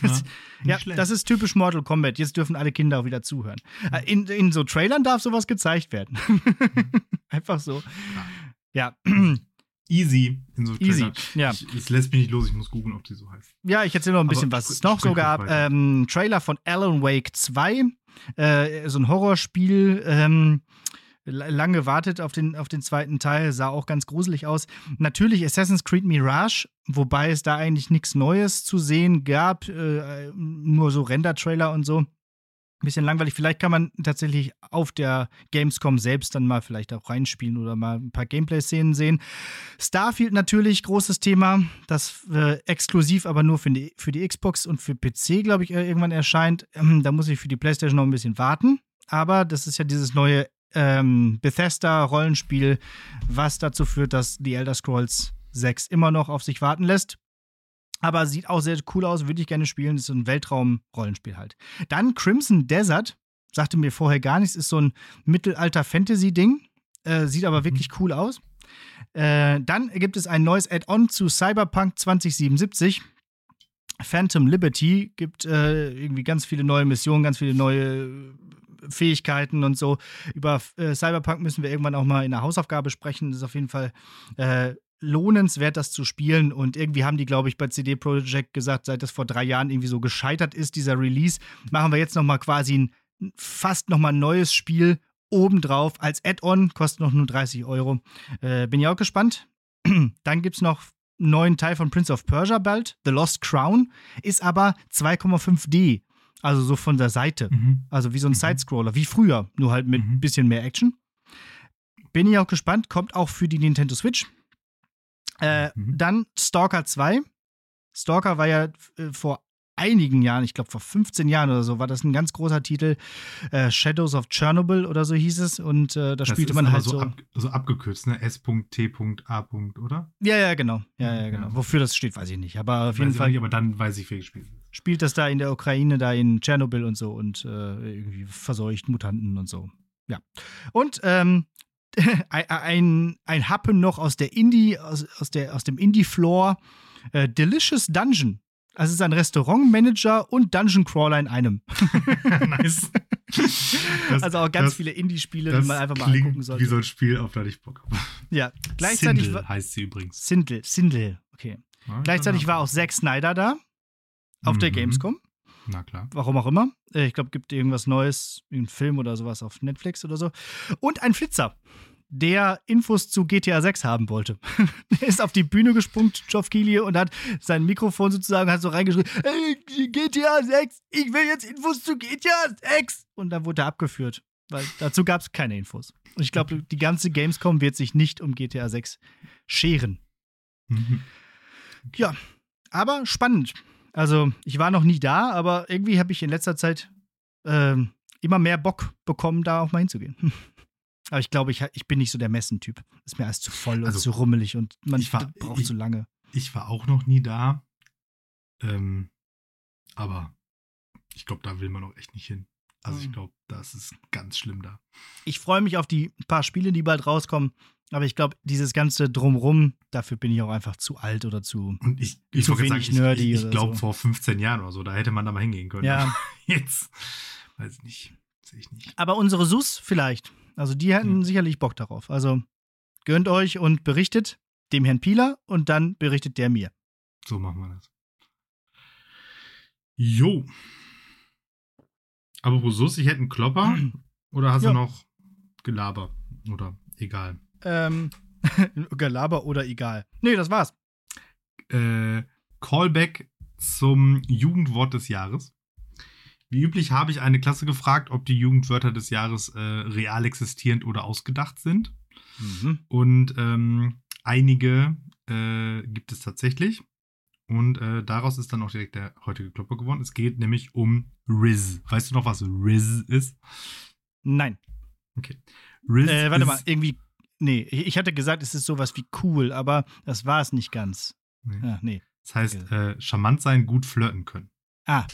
S2: Das- ja, das ist typisch Mortal Kombat. Jetzt dürfen alle Kinder auch wieder zuhören. Äh, In, in so Trailern darf sowas gezeigt werden. Einfach so. Ja,
S1: Easy. In so
S2: easy.
S1: Trailern.
S2: Ja.
S1: Ich, es lässt mich nicht los, ich muss googeln, ob sie so heißt.
S2: Ja, ich erzähle noch ein bisschen,
S1: Aber
S2: was es noch so gab. Ähm, Trailer von Alan Wake 2, äh, so ein Horrorspiel. Ähm, lange gewartet auf den, auf den zweiten Teil, sah auch ganz gruselig aus. Natürlich Assassin's Creed Mirage, wobei es da eigentlich nichts Neues zu sehen gab, äh, nur so Render-Trailer und so. Ein bisschen langweilig. Vielleicht kann man tatsächlich auf der Gamescom selbst dann mal vielleicht auch reinspielen oder mal ein paar Gameplay-Szenen sehen. Starfield natürlich, großes Thema, das äh, exklusiv aber nur für die, für die Xbox und für PC, glaube ich, äh, irgendwann erscheint. Ähm, da muss ich für die PlayStation noch ein bisschen warten. Aber das ist ja dieses neue ähm, Bethesda-Rollenspiel, was dazu führt, dass die Elder Scrolls 6 immer noch auf sich warten lässt. Aber sieht auch sehr cool aus, würde ich gerne spielen. Das ist so ein Weltraum-Rollenspiel halt. Dann Crimson Desert, sagte mir vorher gar nichts, ist so ein Mittelalter-Fantasy-Ding. Äh, sieht aber wirklich cool aus. Äh, dann gibt es ein neues Add-on zu Cyberpunk 2077. Phantom Liberty gibt äh, irgendwie ganz viele neue Missionen, ganz viele neue Fähigkeiten und so. Über äh, Cyberpunk müssen wir irgendwann auch mal in der Hausaufgabe sprechen. Das ist auf jeden Fall äh, lohnenswert, das zu spielen. Und irgendwie haben die, glaube ich, bei CD Projekt gesagt, seit das vor drei Jahren irgendwie so gescheitert ist, dieser Release, machen wir jetzt noch mal quasi ein fast noch mal ein neues Spiel obendrauf als Add-on, kostet noch nur 30 Euro. Äh, bin ich auch gespannt. Dann gibt es noch einen neuen Teil von Prince of Persia bald, The Lost Crown, ist aber 2,5D, also so von der Seite.
S1: Mhm.
S2: Also wie so ein
S1: Mhm.
S2: Sidescroller, wie früher, nur halt mit ein
S1: Mhm.
S2: bisschen mehr Action. Bin ich auch gespannt, kommt auch für die Nintendo Switch. Äh,
S1: Mhm.
S2: Dann Stalker 2. Stalker war ja äh, vor einigen Jahren, ich glaube vor 15 Jahren oder so, war das ein ganz großer Titel. Äh, Shadows of Chernobyl oder so hieß es. Und äh, da
S1: Das
S2: spielte man halt
S1: so, ab, so abgekürzt, ne? S.T.A. oder?
S2: ja, ja, genau. Ja, ja, genau.
S1: Ja.
S2: Wofür das steht, weiß ich nicht. Aber auf
S1: Weiß
S2: jeden Fall
S1: Nicht, aber dann weiß ich, wer gespielt hat.
S2: Spielt das da in der Ukraine, da in Tschernobyl und so und äh, irgendwie verseucht Mutanten und so. Ja. Und ähm, ein, ein, Happen noch aus der Indie, aus, aus, der, aus dem Indie-Floor. Äh, Delicious Dungeon. Also es ist ein Restaurantmanager und Dungeon Crawler in einem.
S1: nice. Das-
S2: also auch ganz
S1: das-
S2: viele Indie-Spiele, die man einfach mal angucken sollte.
S1: wie so ein Spiel, auf das ich Bock habe.
S2: ja, gleichzeitig
S1: Sindel
S2: war
S1: heißt sie übrigens.
S2: Sindel, Sindel, okay.
S1: Ja,
S2: Gleichzeitig war auch Zack Snyder da auf der
S1: Mhm.
S2: Gamescom.
S1: Na klar.
S2: warum auch immer. Äh, Ich glaube, gibt irgendwas Neues, irgendeinen Film oder sowas auf Netflix oder so. Und ein Flitzer, der Infos zu GTA 6 haben wollte. der ist auf die Bühne gesprungen, Geoff Keighley, und hat sein Mikrofon sozusagen hat so reingeschrieben: hey, GTA 6, ich will jetzt Infos zu GTA 6. Und dann wurde er abgeführt, weil dazu gab es keine Infos. Und ich glaube, die ganze Gamescom wird sich nicht um GTA 6 scheren.
S1: Mhm.
S2: Aber spannend. Also, ich war noch nie da, aber irgendwie habe ich in letzter Zeit ähm, immer mehr Bock bekommen, da auch mal hinzugehen. Aber ich glaube, ich, ich bin nicht so der Messentyp. Ist mir alles zu voll
S1: Also,
S2: und zu rummelig und man braucht zu lange.
S1: Ich war auch noch nie da. Ähm, aber ich glaube, da will man auch echt nicht hin. Also ich
S2: Mhm.
S1: glaube, das ist ganz schlimm da.
S2: Ich freue mich auf die paar Spiele, die bald rauskommen. Aber ich glaube, dieses ganze Drumrum, dafür bin ich auch einfach zu alt oder zu.
S1: Und ich, ich
S2: Zu wenig
S1: sagen,
S2: nerdy
S1: ich, ich
S2: oder
S1: glaube
S2: so.
S1: vor 15 Jahren oder so, da hätte man da mal hingehen können.
S2: Ja,
S1: Jetzt, weiß ich nicht, sehe ich nicht.
S2: aber unsere SUS vielleicht. Also die hätten
S1: Mhm.
S2: sicherlich Bock darauf. Also gönnt euch und berichtet dem Herrn Pieler und dann berichtet der mir.
S1: So machen wir das. Jo. Aber Sus, ich hätte einen Klopper oder hast
S2: Ja.
S1: du noch Gelaber? Oder egal.
S2: Ähm, Gelaber oder egal. Nee, das war's.
S1: äh, Callback zum Jugendwort des Jahres. Wie üblich habe ich eine Klasse gefragt, ob die Jugendwörter des Jahres äh, real existierend oder ausgedacht sind.
S2: Mhm.
S1: Und ähm, einige äh, gibt es tatsächlich. Und äh, daraus ist dann auch direkt der heutige Klopper geworden. Es geht nämlich um Riz. Weißt du noch, was Riz ist?
S2: Nein.
S1: Riz
S2: Äh, warte
S1: ist,
S2: mal, irgendwie. Nee, ich hatte gesagt, es ist sowas wie cool, aber das war es nicht ganz.
S1: Nee.
S2: Ja, nee.
S1: Das heißt, äh, charmant sein, gut flirten können.
S2: Ah,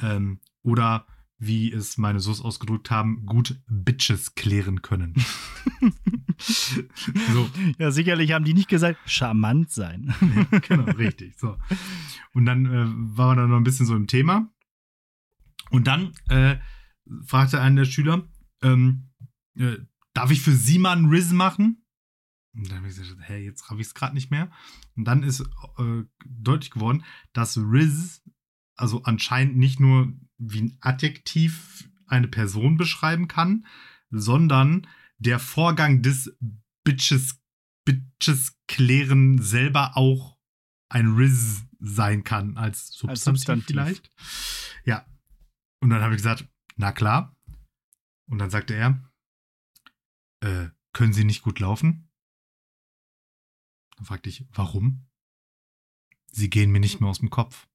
S1: Ähm, oder wie es meine Sus ausgedrückt haben, gut Bitches klären können. so,
S2: ja, sicherlich haben die nicht gesagt, charmant sein.
S1: nee, genau, richtig. So. Und dann äh, war man dann noch ein bisschen so im Thema. Und dann äh, fragte einer der Schüler, ähm, äh, darf ich für Sie mal einen Riz machen? Und dann habe ich gesagt, hä, jetzt habe ich es gerade nicht mehr. Und dann ist äh, deutlich geworden, dass Riz also anscheinend nicht nur wie ein Adjektiv eine Person beschreiben kann, sondern der Vorgang des Bitches, Bitches klären selber auch ein Riz sein kann, als Substantiv,
S2: Substantiv.
S1: vielleicht. Ja. Und dann habe ich gesagt, na klar. Und dann sagte er, äh, können Sie nicht gut laufen? Dann fragte ich, warum? Sie gehen mir nicht mehr aus dem Kopf.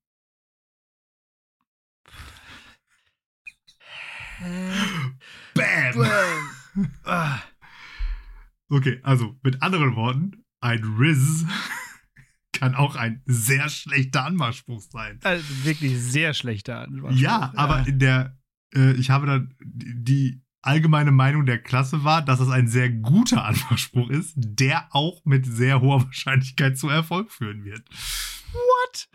S1: Bam!
S2: Ah,
S1: Okay, also mit anderen Worten, ein Riz kann auch ein sehr schlechter Anmachspruch sein.
S2: also wirklich sehr schlechter Anspruch.
S1: Ja, aber in der, äh, ich habe dann die allgemeine Meinung der Klasse war, dass es ein sehr guter Anmachspruch ist, der auch mit sehr hoher Wahrscheinlichkeit zu Erfolg führen wird.
S2: What?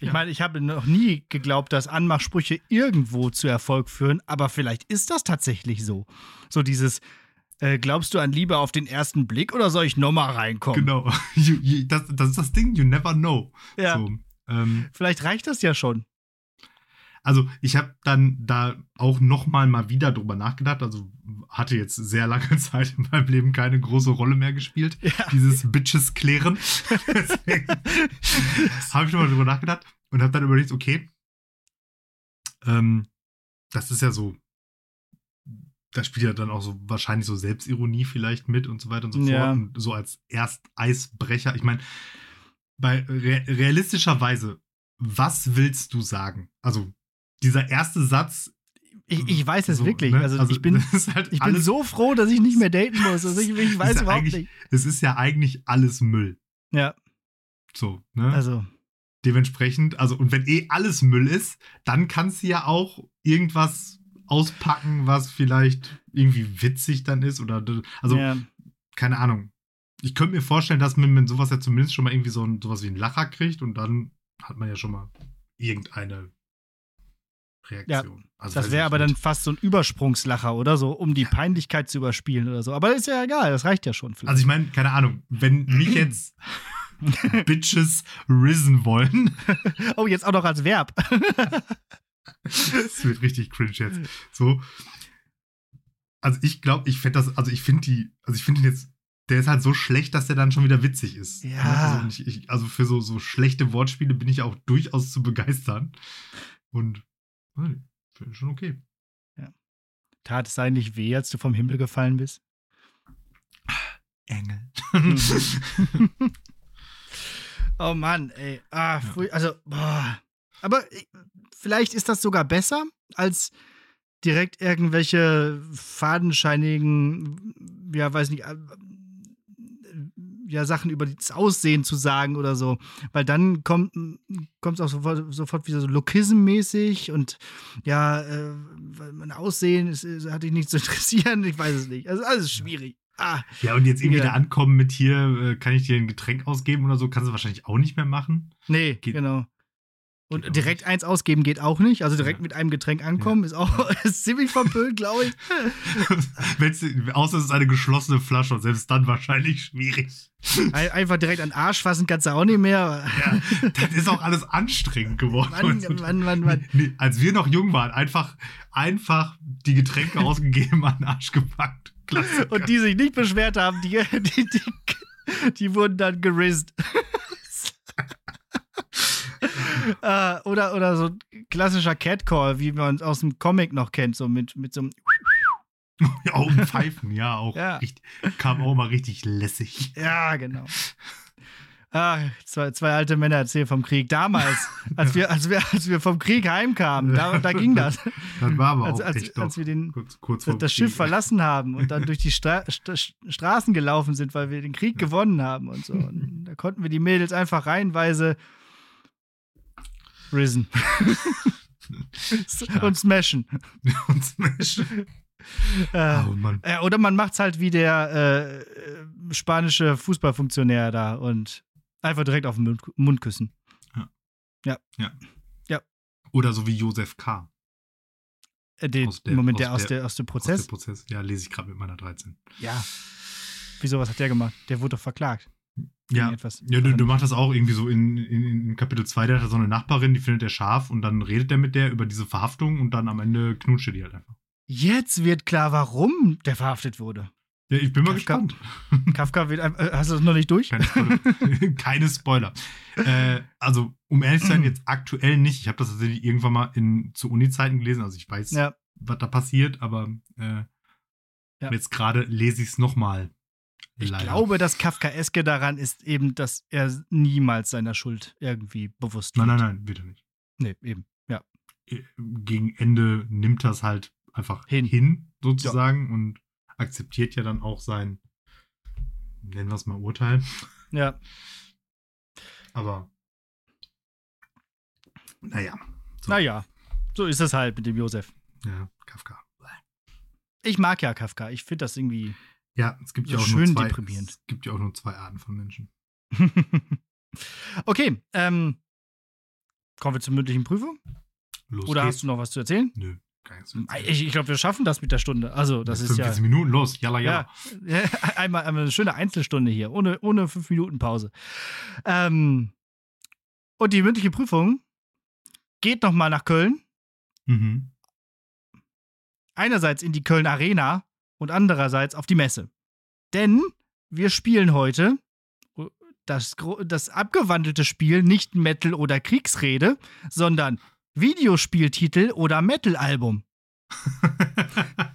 S2: Ich
S1: Ja.
S2: meine, ich habe noch nie geglaubt, dass Anmachsprüche irgendwo zu Erfolg führen, aber vielleicht ist das tatsächlich so. So dieses, äh, glaubst du an Liebe auf den ersten Blick oder soll ich nochmal reinkommen?
S1: Genau. You, you, das, das ist das Ding, you never know.
S2: Ja,
S1: So, ähm,
S2: vielleicht reicht das ja schon.
S1: Also ich habe dann da auch noch mal mal wieder drüber nachgedacht. Also hatte jetzt sehr lange Zeit in meinem Leben keine große Rolle mehr gespielt.
S2: Ja.
S1: Dieses Bitches klären. Habe ich nochmal drüber nachgedacht und habe dann überlegt, okay, ähm, das ist ja so, da spielt ja dann auch so wahrscheinlich so Selbstironie vielleicht mit und so weiter und so
S2: Ja.
S1: fort. Und so als Erst-Eisbrecher. Ich meine, bei re realistischerweise, was willst du sagen? Also dieser erste Satz.
S2: Ich, ich weiß es
S1: so,
S2: wirklich.
S1: ne?
S2: Also, ich bin,
S1: halt
S2: ich bin so froh, dass ich nicht mehr daten muss. Also ich, ich weiß
S1: ja
S2: überhaupt nicht.
S1: Es ist ja eigentlich alles Müll.
S2: Ja,
S1: So, ne?
S2: also
S1: Dementsprechend, also, und wenn eh alles Müll ist, dann kannst du ja auch irgendwas auspacken, was vielleicht irgendwie witzig dann ist oder, also,
S2: ja.
S1: keine Ahnung. Ich könnte mir vorstellen, dass man mit sowas ja zumindest schon mal irgendwie so ein, sowas wie einen Lacher kriegt und dann hat man ja schon mal irgendeine Reaktion. Also,
S2: Das wäre aber
S1: nicht.
S2: dann fast so ein Übersprungslacher oder so, um die Peinlichkeit zu überspielen oder so. Aber ist ja egal, das reicht ja schon. Vielleicht.
S1: Also ich meine, keine Ahnung, wenn mich jetzt Bitches risen wollen,
S2: oh, jetzt auch noch als Verb.
S1: das wird richtig cringe jetzt. So. Also ich glaube, ich fände das, also ich finde die, also ich finde ihn jetzt, der ist halt so schlecht, dass der dann schon wieder witzig ist.
S2: Ja.
S1: Also, und ich, ich, also für so, so schlechte Wortspiele bin ich auch durchaus zu begeistern. Und weiß nicht, finde schon okay.
S2: Tat es eigentlich weh, als du vom Himmel gefallen bist?
S1: Engel.
S2: oh Mann, ey. Ah, früh, also, boah. Aber äh, vielleicht ist das sogar besser als direkt irgendwelche fadenscheinigen, ja, weiß nicht, äh, ja, Sachen über das Aussehen zu sagen oder so. Weil dann kommt es auch sofort, sofort wieder so Lokism-mäßig und ja, äh, mein Aussehen ist, hat dich nicht zu interessieren, ich weiß es nicht. Also alles schwierig. Ah,
S1: Ja, und jetzt irgendwie
S2: Ja.
S1: da ankommen mit hier, äh, kann ich dir ein Getränk ausgeben oder so, kannst du wahrscheinlich auch nicht mehr machen.
S2: nee,
S1: Geht-
S2: genau. Und
S1: geht auch
S2: direkt eins ausgeben geht auch nicht. Also direkt
S1: Ja.
S2: mit einem Getränk ankommen ist auch ist ziemlich verpönt, glaube ich.
S1: Wenn's, außer es ist eine geschlossene Flasche und selbst dann wahrscheinlich schwierig.
S2: Ein- Einfach direkt an den Arsch fassen kannst du auch nicht mehr.
S1: Ja, das ist auch alles anstrengend geworden.
S2: Mann, Mann, Mann.
S1: Nee, als wir noch jung waren, einfach, einfach die Getränke ausgegeben, an den Arsch gepackt. Klassiker.
S2: Und die sich nicht beschwert haben, die, die, die, die wurden dann gerizzt. Äh, oder, oder so ein klassischer Catcall, wie man es aus dem Comic noch kennt, so mit, mit so einem.
S1: ja, um Pfeifen, ja, auch.
S2: Ja.
S1: Richtig, kam auch mal richtig lässig.
S2: Ja, genau. Ah, zwei, zwei alte Männer erzählen vom Krieg. Damals, als wir, als wir, als wir vom Krieg heimkamen, da, da ging das.
S1: Das war aber
S2: Als,
S1: auch
S2: als,
S1: echt
S2: als wir den,
S1: kurz, kurz
S2: das, das Schiff verlassen haben und dann durch die Stra St St Straßen gelaufen sind, weil wir den Krieg gewonnen haben und so. Und da konnten wir die Mädels einfach reihenweise risen und smashen.
S1: Und Smash.
S2: Äh,
S1: Oh Mann.
S2: äh, oder man macht's halt wie der äh, äh, spanische Fußballfunktionär da und einfach direkt auf den Mund, Mund küssen.
S1: Oder so wie Josef K.
S2: Äh, den,
S1: Aus der-
S2: Moment,
S1: aus
S2: der aus,
S1: der-
S2: aus dem
S1: Aus
S2: Prozess?
S1: dem Prozess. Ja, lese ich gerade mit meiner 13.
S2: Ja. Wieso, was hat der gemacht? Der wurde doch verklagt.
S1: Ja,
S2: etwas.
S1: ja du, du machst das auch irgendwie so in, in, in Kapitel 2, der hat so eine Nachbarin, die findet er scharf und dann redet er mit der über diese Verhaftung und dann am Ende knutscht er die halt einfach.
S2: Jetzt wird klar, warum der verhaftet wurde.
S1: Ja, ich bin mal
S2: Kafka-
S1: gespannt.
S2: Kafka wird einfach. Äh, hast du das noch nicht durch?
S1: Keine Spoiler. Keine Spoiler. Äh, also, um ehrlich zu sein, jetzt aktuell nicht. Ich habe das tatsächlich irgendwann mal in, zu Uni-Zeiten gelesen. Also, ich weiß,
S2: Ja.
S1: was da passiert, aber äh,
S2: Ja.
S1: jetzt gerade lese ich es nochmal.
S2: Ich glaube, das Kafkaeske daran ist eben, dass er niemals seiner Schuld irgendwie bewusst
S1: Nein,
S2: wird.
S1: nein, nein, wieder nicht.
S2: Nee, eben. Ja.
S1: Äh, Gegen Ende nimmt das halt einfach
S2: Hin.
S1: hin, sozusagen, und akzeptiert ja dann auch sein, nennen wir es mal Urteil.
S2: Ja.
S1: Aber, naja. So.
S2: Naja. So ist es halt mit dem Josef.
S1: Ja, Kafka.
S2: Ich mag ja Kafka. Ich finde das irgendwie.
S1: Ja, es gibt ja auch nur
S2: schön
S1: zwei,
S2: deprimierend.
S1: Es gibt ja auch nur zwei Arten von Menschen.
S2: okay. Ähm, kommen wir zur mündlichen Prüfung?
S1: Los
S2: Oder
S1: geht's.
S2: hast du noch was zu erzählen?
S1: Nö, gar nichts.
S2: Ich, ich glaube, wir schaffen das mit der Stunde. Also, das ist ja.
S1: 45 Minuten, los, jalla, jalla.
S2: Ja, einmal, einmal eine schöne Einzelstunde hier, ohne, ohne fünf Minuten Pause. Ähm, und die mündliche Prüfung geht nochmal nach Köln.
S1: Mhm.
S2: Einerseits in die Köln Arena und andererseits auf die Messe. Denn wir spielen heute das, gro- das abgewandelte Spiel nicht Metal oder Kriegsrede, sondern Videospieltitel oder Metal-Album.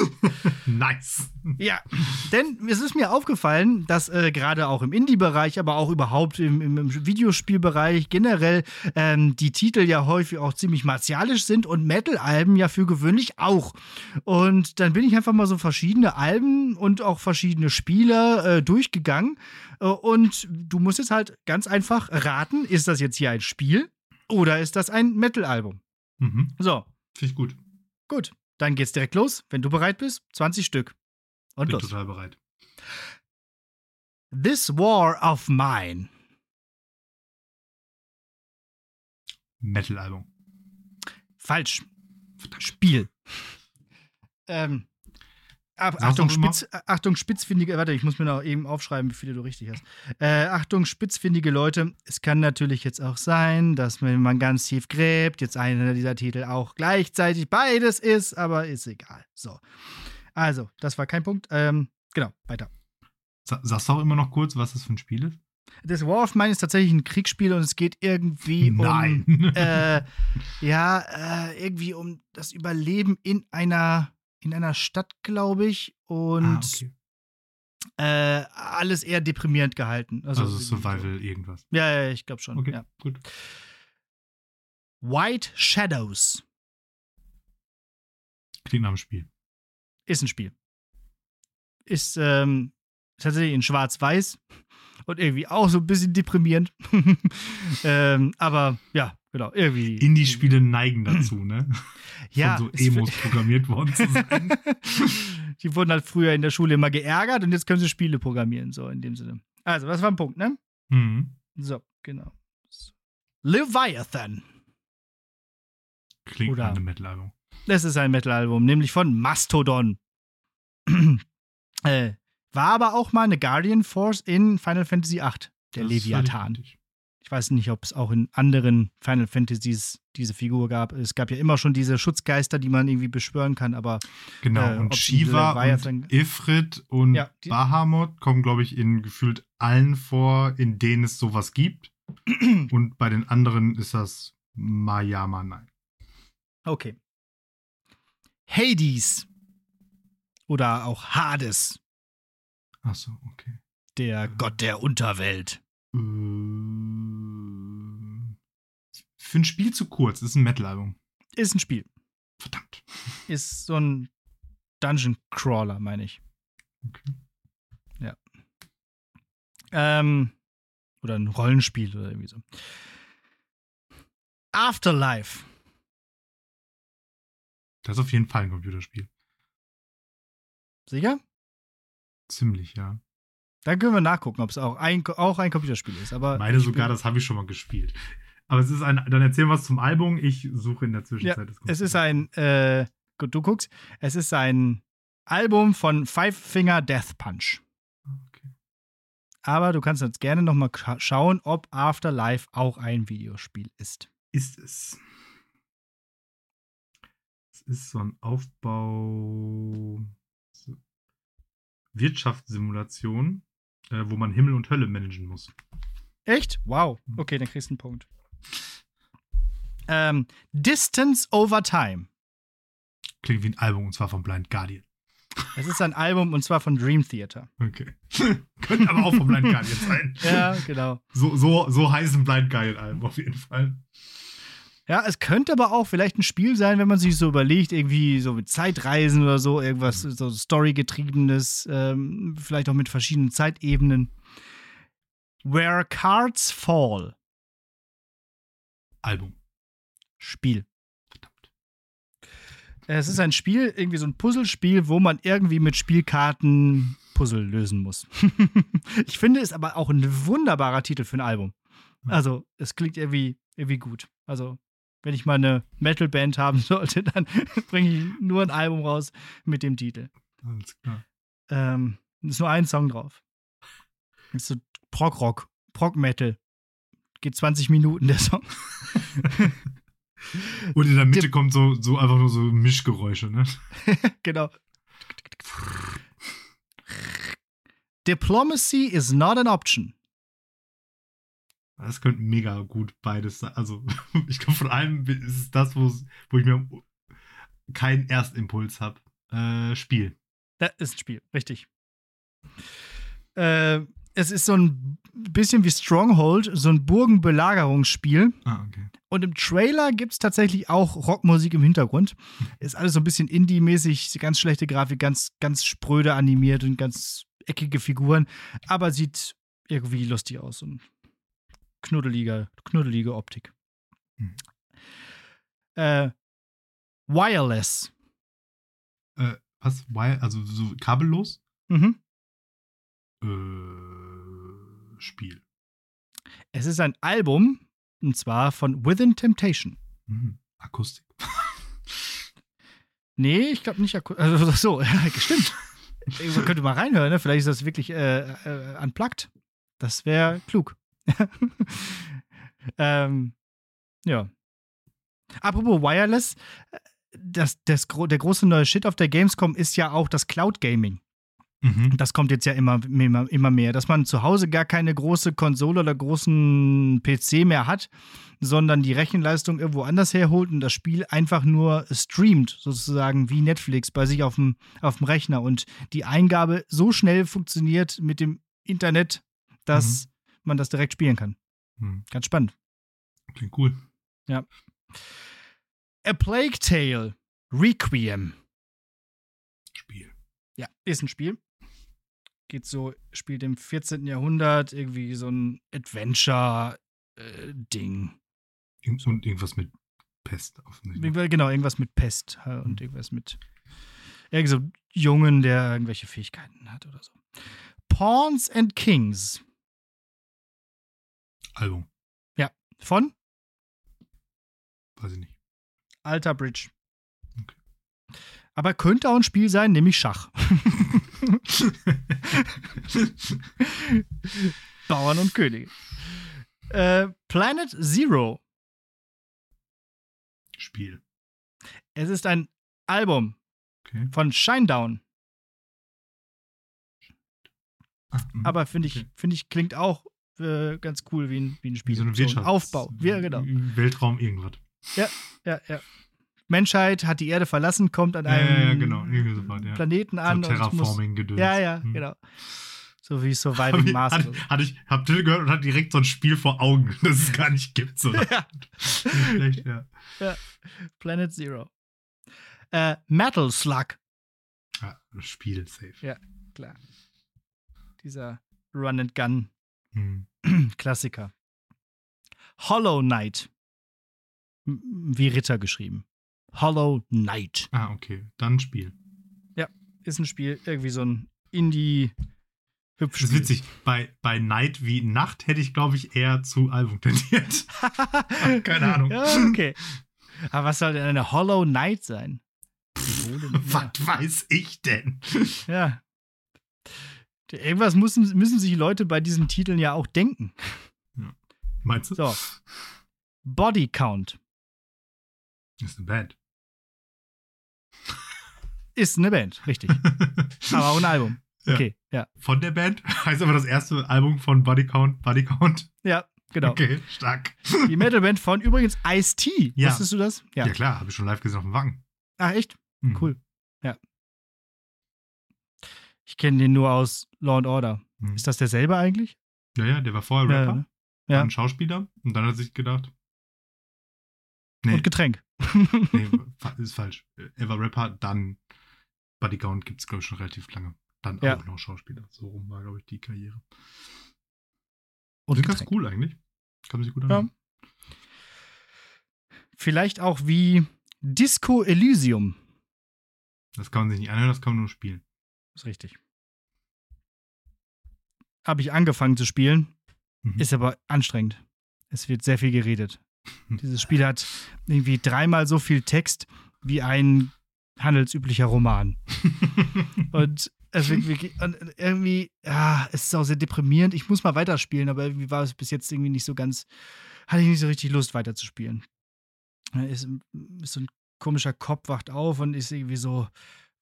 S1: nice.
S2: Ja, denn es ist mir aufgefallen, dass äh, gerade auch im Indie-Bereich, aber auch überhaupt im, im, Videospielbereich generell ähm, die Titel ja häufig auch ziemlich martialisch sind und Metal-Alben ja für gewöhnlich auch. Und dann bin ich einfach mal so verschiedene Alben und auch verschiedene Spiele äh, durchgegangen. Äh, und du musst jetzt halt ganz einfach raten, ist das jetzt hier ein Spiel oder ist das ein Metal-Album?
S1: Mhm.
S2: So,
S1: Finde ich gut.
S2: gut. Dann geht's direkt los. Wenn du bereit bist, 20 Stück. Und
S1: Bin
S2: los.
S1: total bereit.
S2: This War of Mine.
S1: Metal-Album.
S2: Falsch. Spiel. Ähm, ab, Achtung. Spitz, Achtung, spitzfindige, warte, ich muss mir noch eben aufschreiben, wie viele du richtig hast. Äh, Achtung, spitzfindige Leute. Es kann natürlich jetzt auch sein, dass wenn man ganz tief gräbt, jetzt einer dieser Titel auch gleichzeitig beides ist, aber ist egal. So. Also, das war kein Punkt. Ähm, genau, weiter.
S1: Sa sagst du auch immer noch kurz, was das für ein Spiel ist?
S2: Das War of Mine ist tatsächlich ein Kriegsspiel und es geht irgendwie um.
S1: Nein.
S2: äh, ja, äh, irgendwie um das Überleben in einer, in einer Stadt, glaube ich. Und
S1: ah, okay.
S2: äh, alles eher deprimierend gehalten. Also,
S1: Also, Survival irgendwas.
S2: Ja, ja, ich glaube schon.
S1: Okay,
S2: Ja.
S1: gut.
S2: White Shadows.
S1: Klingt nach einem Spiel.
S2: Ist ein Spiel. Ist ähm, tatsächlich in Schwarz-Weiß und irgendwie auch so ein bisschen deprimierend. ähm, aber ja, genau, irgendwie.
S1: Indie-Spiele neigen dazu, ne?
S2: ja,
S1: Von so Emos programmiert worden zu sein.
S2: Die wurden halt früher in der Schule immer geärgert und jetzt können sie Spiele programmieren, so in dem Sinne. Also, das war ein Punkt, ne?
S1: Mhm.
S2: So, genau. Leviathan.
S1: Klingt
S2: Oder-
S1: nach einem Metal-Album.
S2: Das ist ein Metal-Album, nämlich von Mastodon. äh, war aber auch mal eine Guardian Force in Final Fantasy VIII, der
S1: Das
S2: Leviathan. Ich weiß nicht, ob es auch in anderen Final Fantasies diese Figur gab. Es gab ja immer schon diese Schutzgeister, die man irgendwie beschwören kann, aber
S1: Genau,
S2: Äh,
S1: und Shiva Ifrit und
S2: Ja, die-
S1: Bahamut kommen, glaube ich, in gefühlt allen vor, in denen es sowas gibt. und bei den anderen ist das Mayama, nein.
S2: okay. Hades. Oder auch Hades,
S1: Achso, okay.
S2: der Gott der Unterwelt.
S1: Äh, für ein Spiel zu kurz, das ist ein Metal-Album.
S2: Ist ein Spiel.
S1: Verdammt.
S2: Ist so ein Dungeon Crawler, meine ich.
S1: Okay.
S2: Ähm, oder ein Rollenspiel oder irgendwie so. Afterlife.
S1: Das ist auf jeden Fall ein Computerspiel.
S2: Sicher?
S1: Ziemlich, ja.
S2: Dann können wir nachgucken, ob es auch ein, auch ein Computerspiel ist. Aber
S1: Meine sogar, das habe ich schon mal gespielt. Aber es ist ein, dann erzähl was zum Album. Ich suche in der Zwischenzeit das
S2: Es ist ein, äh, gut, du guckst, es ist ein Album von Five Finger Death Punch.
S1: Okay.
S2: Aber du kannst jetzt gerne nochmal schauen, ob Afterlife auch ein Videospiel ist.
S1: Ist es. Es ist so ein Aufbau. Wirtschaftssimulation, äh, wo man Himmel und Hölle managen muss.
S2: Echt? Wow. Okay, dann kriegst du einen Punkt. Ähm, Distance Over Time.
S1: Klingt wie ein Album und zwar von Blind Guardian.
S2: Es ist ein Album und zwar von Dream Theater.
S1: Okay. Könnte aber auch von Blind Guardian sein.
S2: Ja, genau.
S1: So, so, so heißen Blind Guardian-Alben auf jeden Fall.
S2: Ja, es könnte aber auch vielleicht ein Spiel sein, wenn man sich so überlegt, irgendwie so mit Zeitreisen oder so, irgendwas so Story-getriebenes, ähm, vielleicht auch mit verschiedenen Zeitebenen. Where Cards Fall.
S1: Album.
S2: Spiel.
S1: Verdammt.
S2: Es ist ein Spiel, irgendwie so ein Puzzlespiel, wo man irgendwie mit Spielkarten Puzzle lösen muss. ich finde es aber auch ein wunderbarer Titel für ein Album. Also, es klingt irgendwie, irgendwie gut. Also, wenn ich mal eine Metal-Band haben sollte, dann bringe ich nur ein Album raus mit dem Titel.
S1: Alles klar.
S2: Ähm, ist nur ein Song drauf. Ist so Prog-Rock, Prog-Metal. Geht 20 Minuten, der Song.
S1: Und in der Mitte kommt so, so einfach nur so Mischgeräusche, ne?
S2: genau. Diplomacy is not an option.
S1: Das könnte mega gut beides sein. Also, ich glaube, von allem ist es das, wo ich mir keinen Erstimpuls habe. Äh, Spiel.
S2: Das ist ein Spiel, richtig. Äh, es ist so ein bisschen wie Stronghold, so ein Burgenbelagerungsspiel.
S1: Ah, okay.
S2: Und im Trailer gibt es tatsächlich auch Rockmusik im Hintergrund. Ist alles so ein bisschen Indie-mäßig, ganz schlechte Grafik, ganz, ganz spröde animiert und ganz eckige Figuren. Aber sieht irgendwie lustig aus und knuddelige, knuddelige Optik.
S1: Mhm.
S2: Äh, wireless.
S1: Was? Wire? Also so kabellos?
S2: Mhm.
S1: Äh, Spiel.
S2: Es ist ein Album, und zwar von Within Temptation.
S1: Hm. Akustik.
S2: Nee, ich glaube nicht. aku- Also so, stimmt. Man könnte mal reinhören, ne? Vielleicht ist das wirklich äh, äh, unplugged. Das wäre klug. ähm, ja. Apropos Wireless, das, das, der große neue Shit auf der Gamescom ist ja auch das Cloud Gaming.
S1: Mhm.
S2: Das kommt jetzt ja immer, immer, immer mehr, dass man zu Hause gar keine große Konsole oder großen PC mehr hat, sondern die Rechenleistung irgendwo anders herholt und das Spiel einfach nur streamt, sozusagen wie Netflix bei sich auf dem, auf dem Rechner und die Eingabe so schnell funktioniert mit dem Internet, dass man das direkt spielen kann.
S1: Hm.
S2: Ganz spannend.
S1: Klingt cool.
S2: A Plague Tale Requiem. Ja, ist ein Spiel. Geht so, spielt im 14. Jahrhundert, irgendwie so ein Adventure-Ding.
S1: So, irgendwas mit Pest offensichtlich.
S2: Genau, irgendwas mit Pest äh, und irgendwas mit irgend so Jungen, der irgendwelche Fähigkeiten hat oder so. Pawns and Kings
S1: Album.
S2: von
S1: Weiß ich nicht.
S2: Alter Bridge.
S1: Okay.
S2: Aber könnte auch ein Spiel sein, nämlich Schach. Bauern und Könige. Äh, Planet Zero.
S1: Spiel.
S2: Es ist ein Album
S1: Okay.
S2: von Shinedown.
S1: Ah, mhm.
S2: Aber finde ich,
S1: Okay.
S2: finde ich, klingt auch äh, ganz cool wie ein, wie ein Spiel.
S1: So
S2: ein
S1: Wirtschaft.
S2: Aufbau. Ja, genau.
S1: Weltraum irgendwas.
S2: Ja, ja. Menschheit hat die Erde verlassen, kommt an
S1: Ja,
S2: einem
S1: ja, ja, genau. So weit, ja.
S2: Planeten an
S1: so. Terraforming-Gedöns.
S2: Ja, ja,
S1: Hm.
S2: genau. So wie
S1: Hab
S2: Surviving
S1: ich,
S2: Mars.
S1: hat,
S2: oder so.
S1: hatte ich, hab Till gehört und hat direkt so ein Spiel vor Augen, das es gar nicht gibt. So.
S2: Ja.
S1: Vielleicht, ja.
S2: Planet Zero. Äh, Metal Slug,
S1: ja. Spiel, safe.
S2: Ja. klar. Dieser Run and Gun
S1: Hm.
S2: Klassiker. Hollow Knight. Wie Ritter geschrieben. Hollow Knight.
S1: Ah, okay. Dann Spiel.
S2: Ist ein Spiel, irgendwie so ein Indie hübsch.
S1: Das ist witzig. Bei, bei Night wie Nacht hätte ich, glaube ich, eher zu Album tendiert. Keine Ahnung.
S2: ja, okay. Aber was soll denn eine Hollow Knight sein?
S1: Was weiß ich denn?
S2: Ja. Ja. Irgendwas müssen, müssen sich Leute bei diesen Titeln ja auch denken.
S1: Meinst du?
S2: So. Body Count
S1: ist eine Band.
S2: ist eine Band, richtig. Aber auch ein Album.
S1: Ja.
S2: Okay, ja.
S1: Von der Band? Heißt aber das erste Album von Body Count, Body Count.
S2: Ja, genau.
S1: Okay, stark.
S2: Die Metalband von übrigens Ice-T.
S1: Ja.
S2: Wusstest du das?
S1: Ja, klar, habe ich schon live gesehen auf dem Wagen.
S2: Ach, echt?
S1: Mhm.
S2: Cool. Ja. Ich kenne den nur aus Law and Order.
S1: Mhm.
S2: Ist das derselbe eigentlich?
S1: Ja, ja, der war vorher
S2: Ja,
S1: Rapper, war
S2: Ja.
S1: ein Schauspieler und dann hat er sich gedacht. Nee,
S2: Und Getränk.
S1: nee, ist falsch. Er war Rapper, dann Buddy Count gibt es, glaube ich, schon relativ lange. Dann
S2: Ja.
S1: auch noch Schauspieler. So rum war, glaube ich, die Karriere.
S2: Und
S1: Sind ganz cool eigentlich. Kann man sich gut
S2: Ja.
S1: anhören.
S2: Vielleicht auch wie Disco Elysium.
S1: Das kann man sich nicht anhören, das kann man nur spielen.
S2: Ist richtig. Habe ich angefangen zu spielen,
S1: Mhm.
S2: ist aber anstrengend. Es wird sehr viel geredet. Dieses Spiel hat irgendwie dreimal so viel Text wie ein handelsüblicher Roman. Und es wird wirklich, und irgendwie, ja, es ist auch sehr deprimierend. Ich muss mal weiterspielen, aber irgendwie war es bis jetzt irgendwie nicht so ganz, hatte ich nicht so richtig Lust weiterzuspielen. Ist, ist so ein komischer Kopf, wacht auf und ist irgendwie so,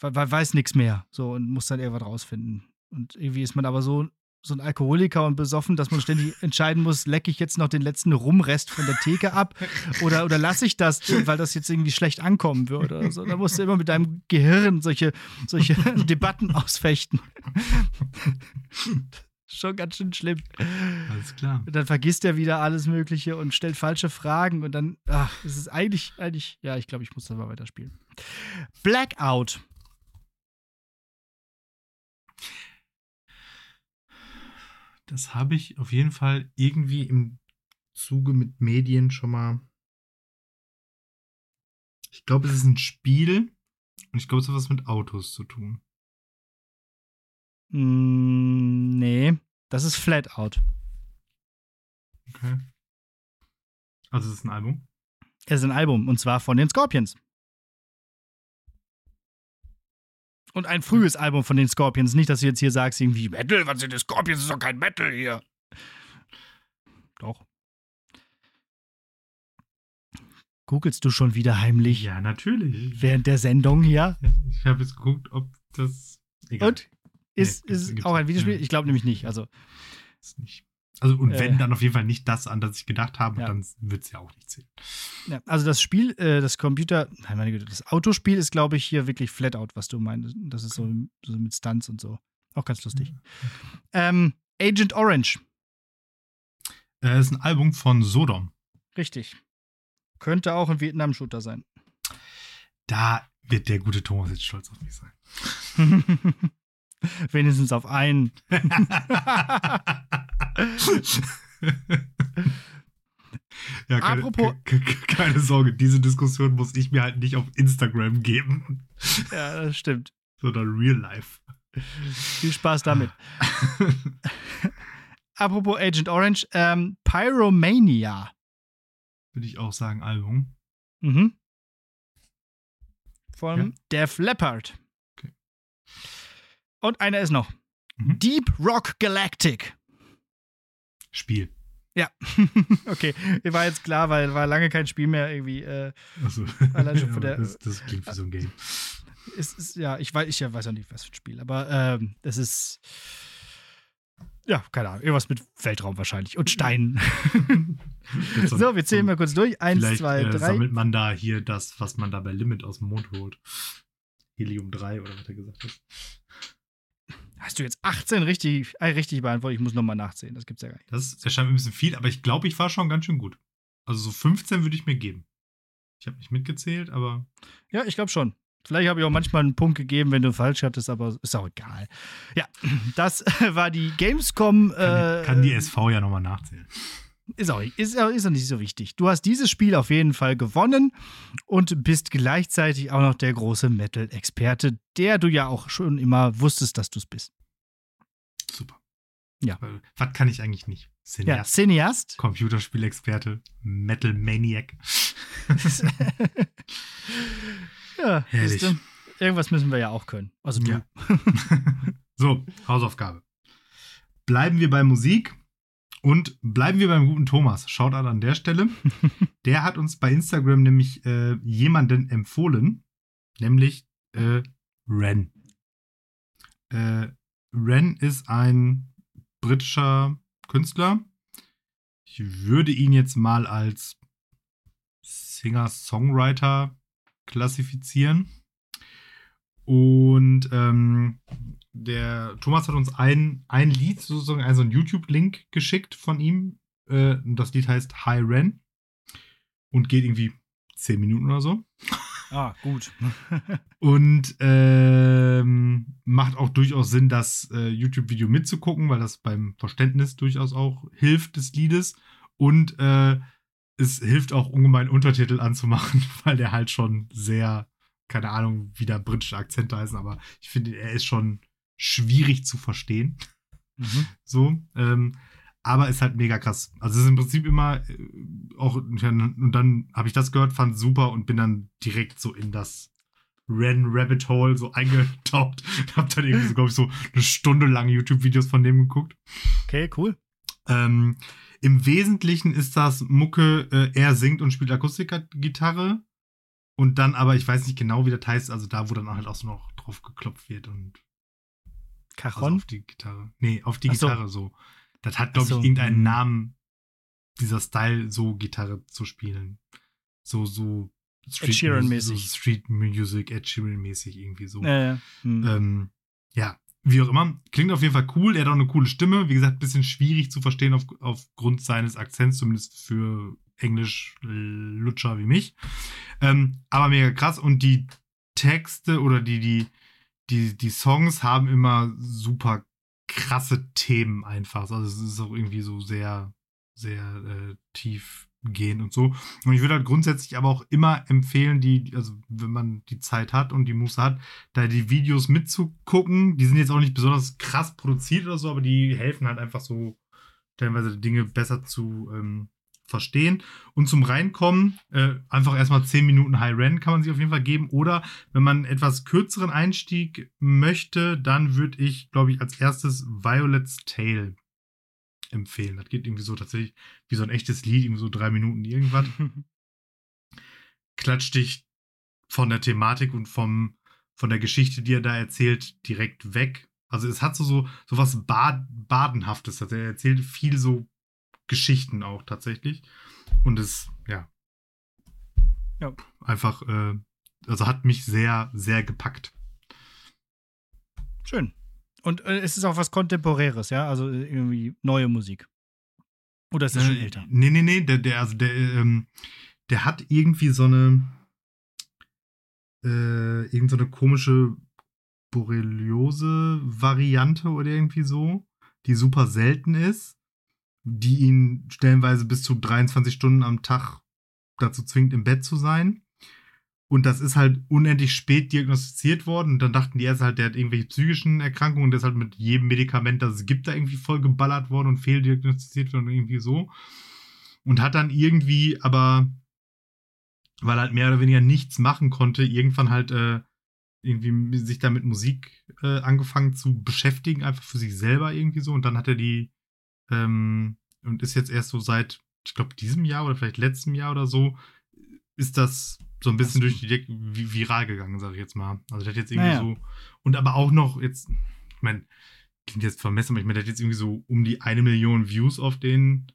S2: weiß nichts mehr. So und muss dann irgendwas rausfinden. Und irgendwie ist man aber so, so ein Alkoholiker und besoffen, dass man ständig entscheiden muss, lecke ich jetzt noch den letzten Rumrest von der Theke ab oder, oder lasse ich das, weil das jetzt irgendwie schlecht ankommen würde oder so. Da musst du immer mit deinem Gehirn solche, solche Debatten ausfechten. Schon ganz schön schlimm.
S1: Alles klar.
S2: Und dann vergisst er wieder alles Mögliche und stellt falsche Fragen und dann, ach, es ist eigentlich, eigentlich, ja, ich glaube, ich muss da mal weiterspielen. Blackout.
S1: Das habe ich auf jeden Fall irgendwie im Zuge mit Medien schon mal. Ich glaube, es ist ein Spiel und ich glaube, es hat was mit Autos zu tun.
S2: Mm, nee, das ist Flatout.
S1: Okay. Also es ist ein Album.
S2: Es ist ein Album und zwar von den Scorpions. Und ein frühes Album von den Scorpions. Nicht, dass du jetzt hier sagst, irgendwie Metal, was sind die Scorpions? Das ist doch kein Metal hier. Doch. Googelst du schon wieder heimlich
S1: Ja, natürlich.
S2: während der Sendung hier?
S1: Ich habe jetzt geguckt, ob das. Egal.
S2: Und? Ist,
S1: Nee,
S2: ist auch ein. Videospiel?
S1: Ja.
S2: Ich glaube nämlich nicht. Also,
S1: Ist nicht. Also, und
S2: Äh.
S1: wenn, dann auf jeden Fall nicht das, an das ich gedacht habe,
S2: Ja.
S1: dann wird es ja auch nicht zählen.
S2: ja, also das Spiel, äh, das Computer, nein, meine Güte, das Autospiel ist, glaube ich, hier wirklich Flatout, was du meinst. Das ist so, so mit Stunts und so. Auch ganz lustig. Ähm, Agent Orange.
S1: Äh, ist ein Album von Sodom.
S2: Richtig. Könnte auch ein Vietnam-Shooter sein.
S1: Da wird der gute Thomas jetzt stolz auf mich sein.
S2: Wenigstens auf einen.
S1: ja, keine,
S2: Apropos-
S1: ke- ke- keine Sorge, diese Diskussion muss ich mir halt nicht auf Instagram geben,
S2: ja, das stimmt.
S1: sondern real life.
S2: Viel Spaß damit. Apropos Agent Orange, ähm, Pyromania.
S1: Würde ich auch sagen, Album.
S2: Mhm. Von
S1: Ja.
S2: Def Leppard. Und einer ist noch.
S1: Mhm.
S2: Deep Rock Galactic.
S1: Spiel.
S2: Ja. okay, war jetzt klar, weil war lange kein Spiel mehr irgendwie. Äh,
S1: Also,
S2: Allein schon von der-
S1: das, das klingt wie so ein Game.
S2: es ist, ja, ich weiß, ich weiß auch nicht, was für ein Spiel, aber ähm, das ist. Ja, keine Ahnung, irgendwas mit Weltraum wahrscheinlich und Steinen. So, wir zählen mal kurz durch. Eins, zwei,
S1: äh,
S2: drei.
S1: sammelt man da hier das, was man da bei Limit aus dem Mond holt. Helium 3 oder was er gesagt hat.
S2: Hast du jetzt 18 richtig, äh, richtig beantwortet? Ich muss nochmal nachzählen, das gibt's ja gar nicht.
S1: Das erscheint mir ein bisschen viel, aber ich glaube, ich war schon ganz schön gut. Also so 15 würde ich mir geben. Ich habe nicht mitgezählt, aber
S2: Ja, ich glaube schon. Vielleicht habe ich auch manchmal einen Punkt gegeben, wenn du falsch hattest, aber ist auch egal. Ja, das war die Gamescom.
S1: kann,
S2: Äh,
S1: kann die SV ja nochmal nachzählen.
S2: Ist auch, ist, auch- ist auch nicht so wichtig. Du hast dieses Spiel auf jeden Fall gewonnen und bist gleichzeitig auch noch der große Metal-Experte, der du ja auch schon immer wusstest, dass du es bist.
S1: Super.
S2: Ja.
S1: Was kann ich eigentlich nicht?
S2: Ja,
S1: Cineast,
S2: Cineast.
S1: Computerspielexperte, Metal Maniac.
S2: ja,
S1: Herrlich.
S2: irgendwas müssen wir ja auch können. Also du.
S1: Ja. so, Hausaufgabe. Bleiben wir bei Musik und bleiben wir beim guten Thomas. Schaut an an der Stelle. Der hat uns bei Instagram nämlich äh, jemanden empfohlen, nämlich äh, Ren. Äh, Ren ist ein britischer Künstler. Ich würde ihn jetzt mal als Singer-Songwriter klassifizieren. Und ähm, der Thomas hat uns ein, ein Lied, sozusagen, also einen YouTube-Link geschickt von ihm. Äh, das Lied heißt Hi Ren und geht irgendwie 10 Minuten oder so.
S2: Ah, gut.
S1: Und ähm, macht auch durchaus Sinn, das äh, YouTube-Video mitzugucken, weil das beim Verständnis durchaus auch hilft des Liedes. Und äh, es hilft auch ungemein Untertitel anzumachen, weil der halt schon sehr, keine Ahnung, wie da britische Akzente heißen, aber ich finde, er ist schon schwierig zu verstehen.
S2: Mhm.
S1: So. Ähm, aber ist halt mega krass. Also es ist im Prinzip immer äh, auch, und dann habe ich das gehört, fand super und bin dann direkt so in das Ren Rabbit Hole so eingetaucht. hab dann irgendwie so, glaube ich, so eine Stunde lang YouTube-Videos von dem geguckt.
S2: Okay, cool.
S1: Ähm, Im Wesentlichen ist das Mucke, äh, er singt und spielt Akustikgitarre. Und dann aber, ich weiß nicht genau, wie das heißt, also da, wo dann halt auch so noch drauf geklopft wird und also
S2: Cajon?
S1: auf die Gitarre. Nee, auf die
S2: Ach so.
S1: Gitarre so. Das hat, glaube
S2: so.
S1: ich, irgendeinen. Namen, dieser Style, so Gitarre zu spielen. So, so
S2: Ed Sheeran-mäßig.
S1: So Street Music, Ed Sheeran-mäßig irgendwie so.
S2: Äh, hm.
S1: Ähm, ja, wie auch immer. Klingt auf jeden Fall cool. Er hat auch eine coole Stimme. Wie gesagt, bisschen schwierig zu verstehen auf, aufgrund seines Akzents, zumindest für Englisch-Lutscher wie mich. Ähm, aber mega krass. Und die Texte oder die, die, die, die Songs haben immer super krasse Themen einfach. Also es ist auch irgendwie so sehr, sehr äh, tief gehen und so. Und ich würde halt grundsätzlich aber auch immer empfehlen, die, also wenn man die Zeit hat und die Muße hat, da die Videos mitzugucken. Die sind jetzt auch nicht besonders krass produziert oder so, aber die helfen halt einfach so teilweise Dinge besser zu ähm, verstehen. Und zum Reinkommen, äh, einfach erstmal 10 Minuten High Ren kann man sich auf jeden Fall geben. Oder wenn man einen etwas kürzeren Einstieg möchte, dann würde ich, glaube ich, als erstes Violet's Tale empfehlen. Das geht irgendwie so tatsächlich wie so ein echtes Lied, irgendwie so drei Minuten irgendwas. Klatscht dich von der Thematik und vom, von der Geschichte, die er da erzählt, direkt weg. Also es hat so, so, so was Bad, Badenhaftes. Also er erzählt viel so Geschichten auch tatsächlich. Und es, ja.
S2: Ja.
S1: Einfach, äh, also hat mich sehr, sehr gepackt.
S2: Schön. Und äh, es ist auch was Kontemporäres, ja? Also äh, irgendwie neue Musik. Oder ist das schon
S1: Äh,
S2: älter?
S1: Nee, nee, nee, der, der, also der, ähm, der hat irgendwie so eine. äh, irgend so eine komische Borreliose-Variante oder irgendwie so, die super selten ist, die ihn stellenweise bis zu 23 Stunden am Tag dazu zwingt, im Bett zu sein. Und das ist halt unendlich spät diagnostiziert worden. Und dann dachten die Ärzte halt, der hat irgendwelche psychischen Erkrankungen. Der ist halt mit jedem Medikament, das es gibt, da irgendwie voll geballert worden und fehldiagnostiziert worden und irgendwie so. Und hat dann irgendwie, aber, weil er halt mehr oder weniger nichts machen konnte, irgendwann halt äh, irgendwie sich da mit Musik äh, angefangen zu beschäftigen, einfach für sich selber irgendwie so. Und dann hat er die, ähm, und ist jetzt erst so seit, ich glaube, diesem Jahr oder vielleicht letztem Jahr oder so, ist das so ein bisschen durch die Decke viral gegangen, sage ich jetzt mal. Also der hat jetzt irgendwie
S2: Naja.
S1: so und aber auch noch jetzt, ich meine, klingt jetzt vermessen, aber ich meine, der hat jetzt irgendwie so um die eine Million Views auf den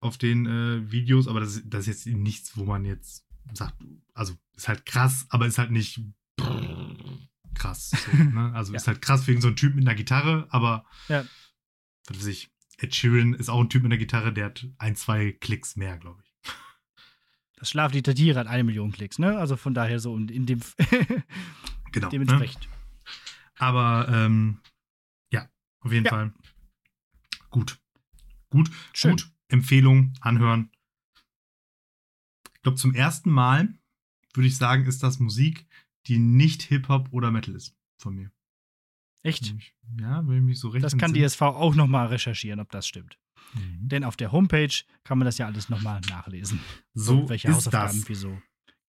S1: auf den äh, Videos, aber das, das ist jetzt nichts, wo man jetzt sagt, also ist halt krass, aber ist halt nicht krass. So, ne? Also
S2: Ja.
S1: ist halt krass wegen so einem Typ mit einer Gitarre, aber
S2: Ja.
S1: was weiß ich, Ed Sheeran ist auch ein Typ mit einer Gitarre, der hat ein, zwei Klicks mehr, glaube ich.
S2: Das Schlaflied der Tiere hat eine Million Klicks, ne? Also von daher so in, in dem
S1: Genau. Ne?
S2: dementsprechend.
S1: Aber ähm, ja, auf jeden
S2: Ja.
S1: Fall. Gut. Gut.
S2: Schön.
S1: Gut. Empfehlung, anhören. Ich glaube, zum ersten Mal würde ich sagen, ist das Musik, die nicht Hip-Hop oder Metal ist von mir.
S2: Echt?
S1: Ja, wenn ich mich so recht
S2: Das kann die. SV auch nochmal recherchieren, ob das stimmt.
S1: Mhm.
S2: Denn auf der Homepage kann man das ja alles nochmal nachlesen.
S1: So
S2: und welche
S1: ist
S2: Hausaufgaben
S1: das.
S2: wir so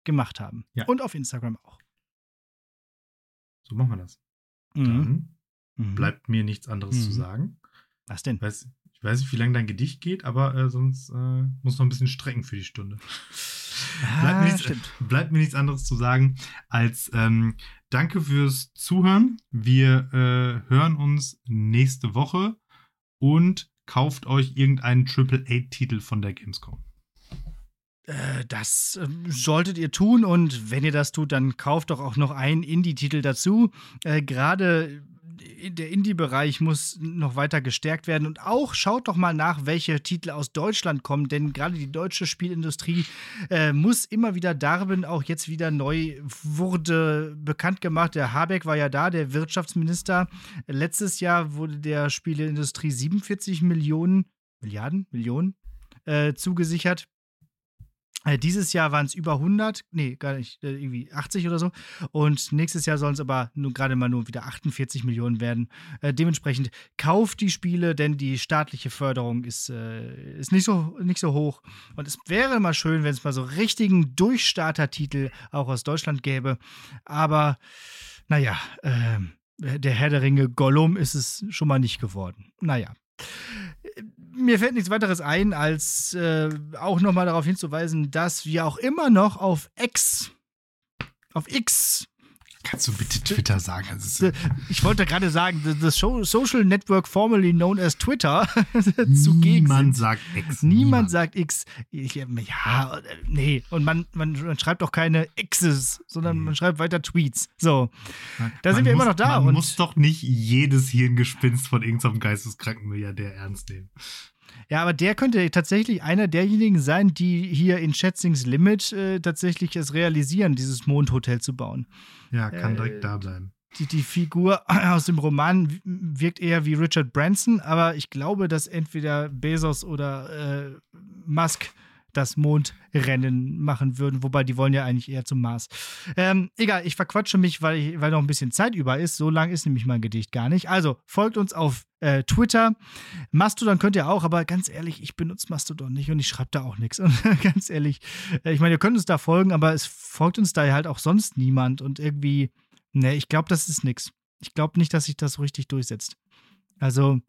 S2: gemacht haben.
S1: Ja.
S2: Und auf Instagram auch.
S1: So machen wir das.
S2: Mhm.
S1: Dann
S2: Mhm.
S1: bleibt mir nichts anderes
S2: Mhm.
S1: zu sagen.
S2: Was denn?
S1: Ich weiß, ich weiß nicht, wie lange dein Gedicht geht, aber äh, sonst äh, muss noch ein bisschen strecken für die Stunde. Bleibt, mir
S2: Ah,
S1: nichts,
S2: stimmt.
S1: bleibt mir nichts anderes zu sagen als ähm, danke fürs Zuhören. Wir äh, hören uns nächste Woche und kauft euch irgendeinen Triple-A-Titel von der Gamescom.
S2: Äh, Das ähm, solltet ihr tun und wenn ihr das tut, dann kauft doch auch noch einen Indie-Titel dazu. Äh, Gerade der Indie-Bereich muss noch weiter gestärkt werden und auch schaut doch mal nach, welche Titel aus Deutschland kommen, denn gerade die deutsche Spielindustrie äh, muss immer wieder darben. Auch jetzt wieder neu wurde bekannt gemacht. Der Habeck war ja da, der Wirtschaftsminister. Letztes Jahr wurde der Spieleindustrie 47 Millionen, Milliarden, Millionen äh, zugesichert. Äh, Dieses Jahr waren es über 100, nee, gar nicht, äh, irgendwie 80 oder so. Und nächstes Jahr sollen es aber nur gerade mal nur wieder 48 Millionen werden. Äh, dementsprechend kauft die Spiele, denn die staatliche Förderung ist, äh, ist nicht, so, nicht so hoch. Und es wäre mal schön, wenn es mal so richtigen Durchstarter-Titel auch aus Deutschland gäbe. Aber naja, äh, der Herr der Ringe Gollum ist es schon mal nicht geworden. Naja. Mir fällt nichts weiteres ein, als äh, auch nochmal darauf hinzuweisen, dass wir auch immer noch auf X, auf X,
S1: Kannst du bitte Twitter sagen? Das ist,
S2: ich wollte gerade sagen, Sho- Social Network formerly known as Twitter, zugegen
S1: niemand
S2: sind.
S1: sagt Ex.
S2: Niemand sagt X. Ich, ja, nee. Und man, man, man schreibt auch keine X's, sondern
S1: Nee.
S2: man schreibt weiter Tweets. So.
S1: Man-
S2: Da sind
S1: man
S2: wir immer noch da
S1: Man muss doch nicht jedes Hirngespinst von irgendeinem geisteskranken Milliardär ernst nehmen.
S2: Ja, aber der könnte tatsächlich einer derjenigen sein, die hier in Schätzings Limit äh, tatsächlich es realisieren, dieses Mondhotel zu bauen.
S1: Ja, kann
S2: Äh,
S1: direkt da bleiben.
S2: Die, die Figur aus dem Roman wirkt eher wie Richard Branson, aber ich glaube, dass entweder Bezos oder äh, Musk das Mondrennen machen würden, wobei die wollen ja eigentlich eher zum Mars. Ähm, egal, ich verquatsche mich, weil, ich, weil noch ein bisschen Zeit über ist. So lang ist nämlich mein Gedicht gar nicht. Also folgt uns auf äh, Twitter. Mastodon könnt ihr auch, aber ganz ehrlich, ich benutze Mastodon nicht und ich schreibe da auch nichts. Und ganz ehrlich, äh, ich meine, ihr könnt uns da folgen, aber es folgt uns da halt auch sonst niemand und irgendwie, ne, ich glaube, das ist nichts. Ich glaube nicht, dass sich das so richtig durchsetzt. Also,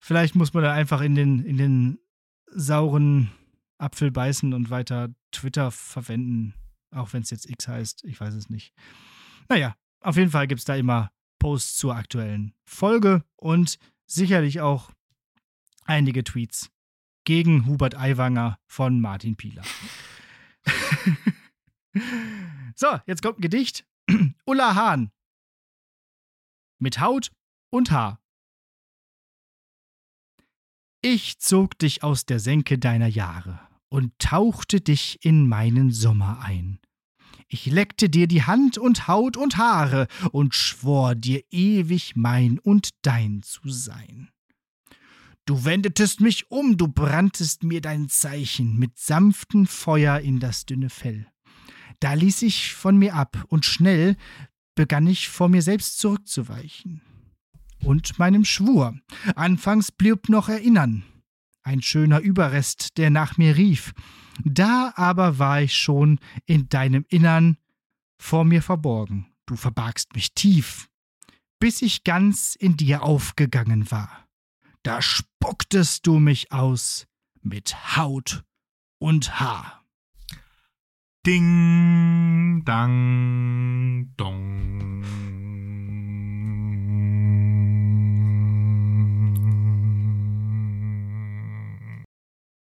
S2: vielleicht muss man da einfach in den, in den sauren Apfel beißen und weiter Twitter verwenden, auch wenn es jetzt X heißt. Ich weiß es nicht. Naja, auf jeden Fall gibt es da immer Posts zur aktuellen Folge und sicherlich auch einige Tweets gegen Hubert Aiwanger von Martin Pieler. so, jetzt kommt ein Gedicht. Ulla Hahn. Mit Haut und Haar. Ich zog dich aus der Senke deiner Jahre und tauchte dich in meinen Sommer ein. Ich leckte dir die Hand und Haut und Haare und schwor dir ewig mein und dein zu sein. Du wendetest mich um, du branntest mir dein Zeichen mit sanftem Feuer in das dünne Fell. Da ließ ich von mir ab, und schnell begann ich vor mir selbst zurückzuweichen. Und meinem Schwur. Anfangs blieb noch Erinnern. Ein schöner Überrest, der nach mir rief. Da aber war ich schon in deinem Innern vor mir verborgen. Du verbargst mich tief, bis ich ganz in dir aufgegangen war da spucktest du mich aus mit Haut und Haar.
S1: Ding, dang, dong.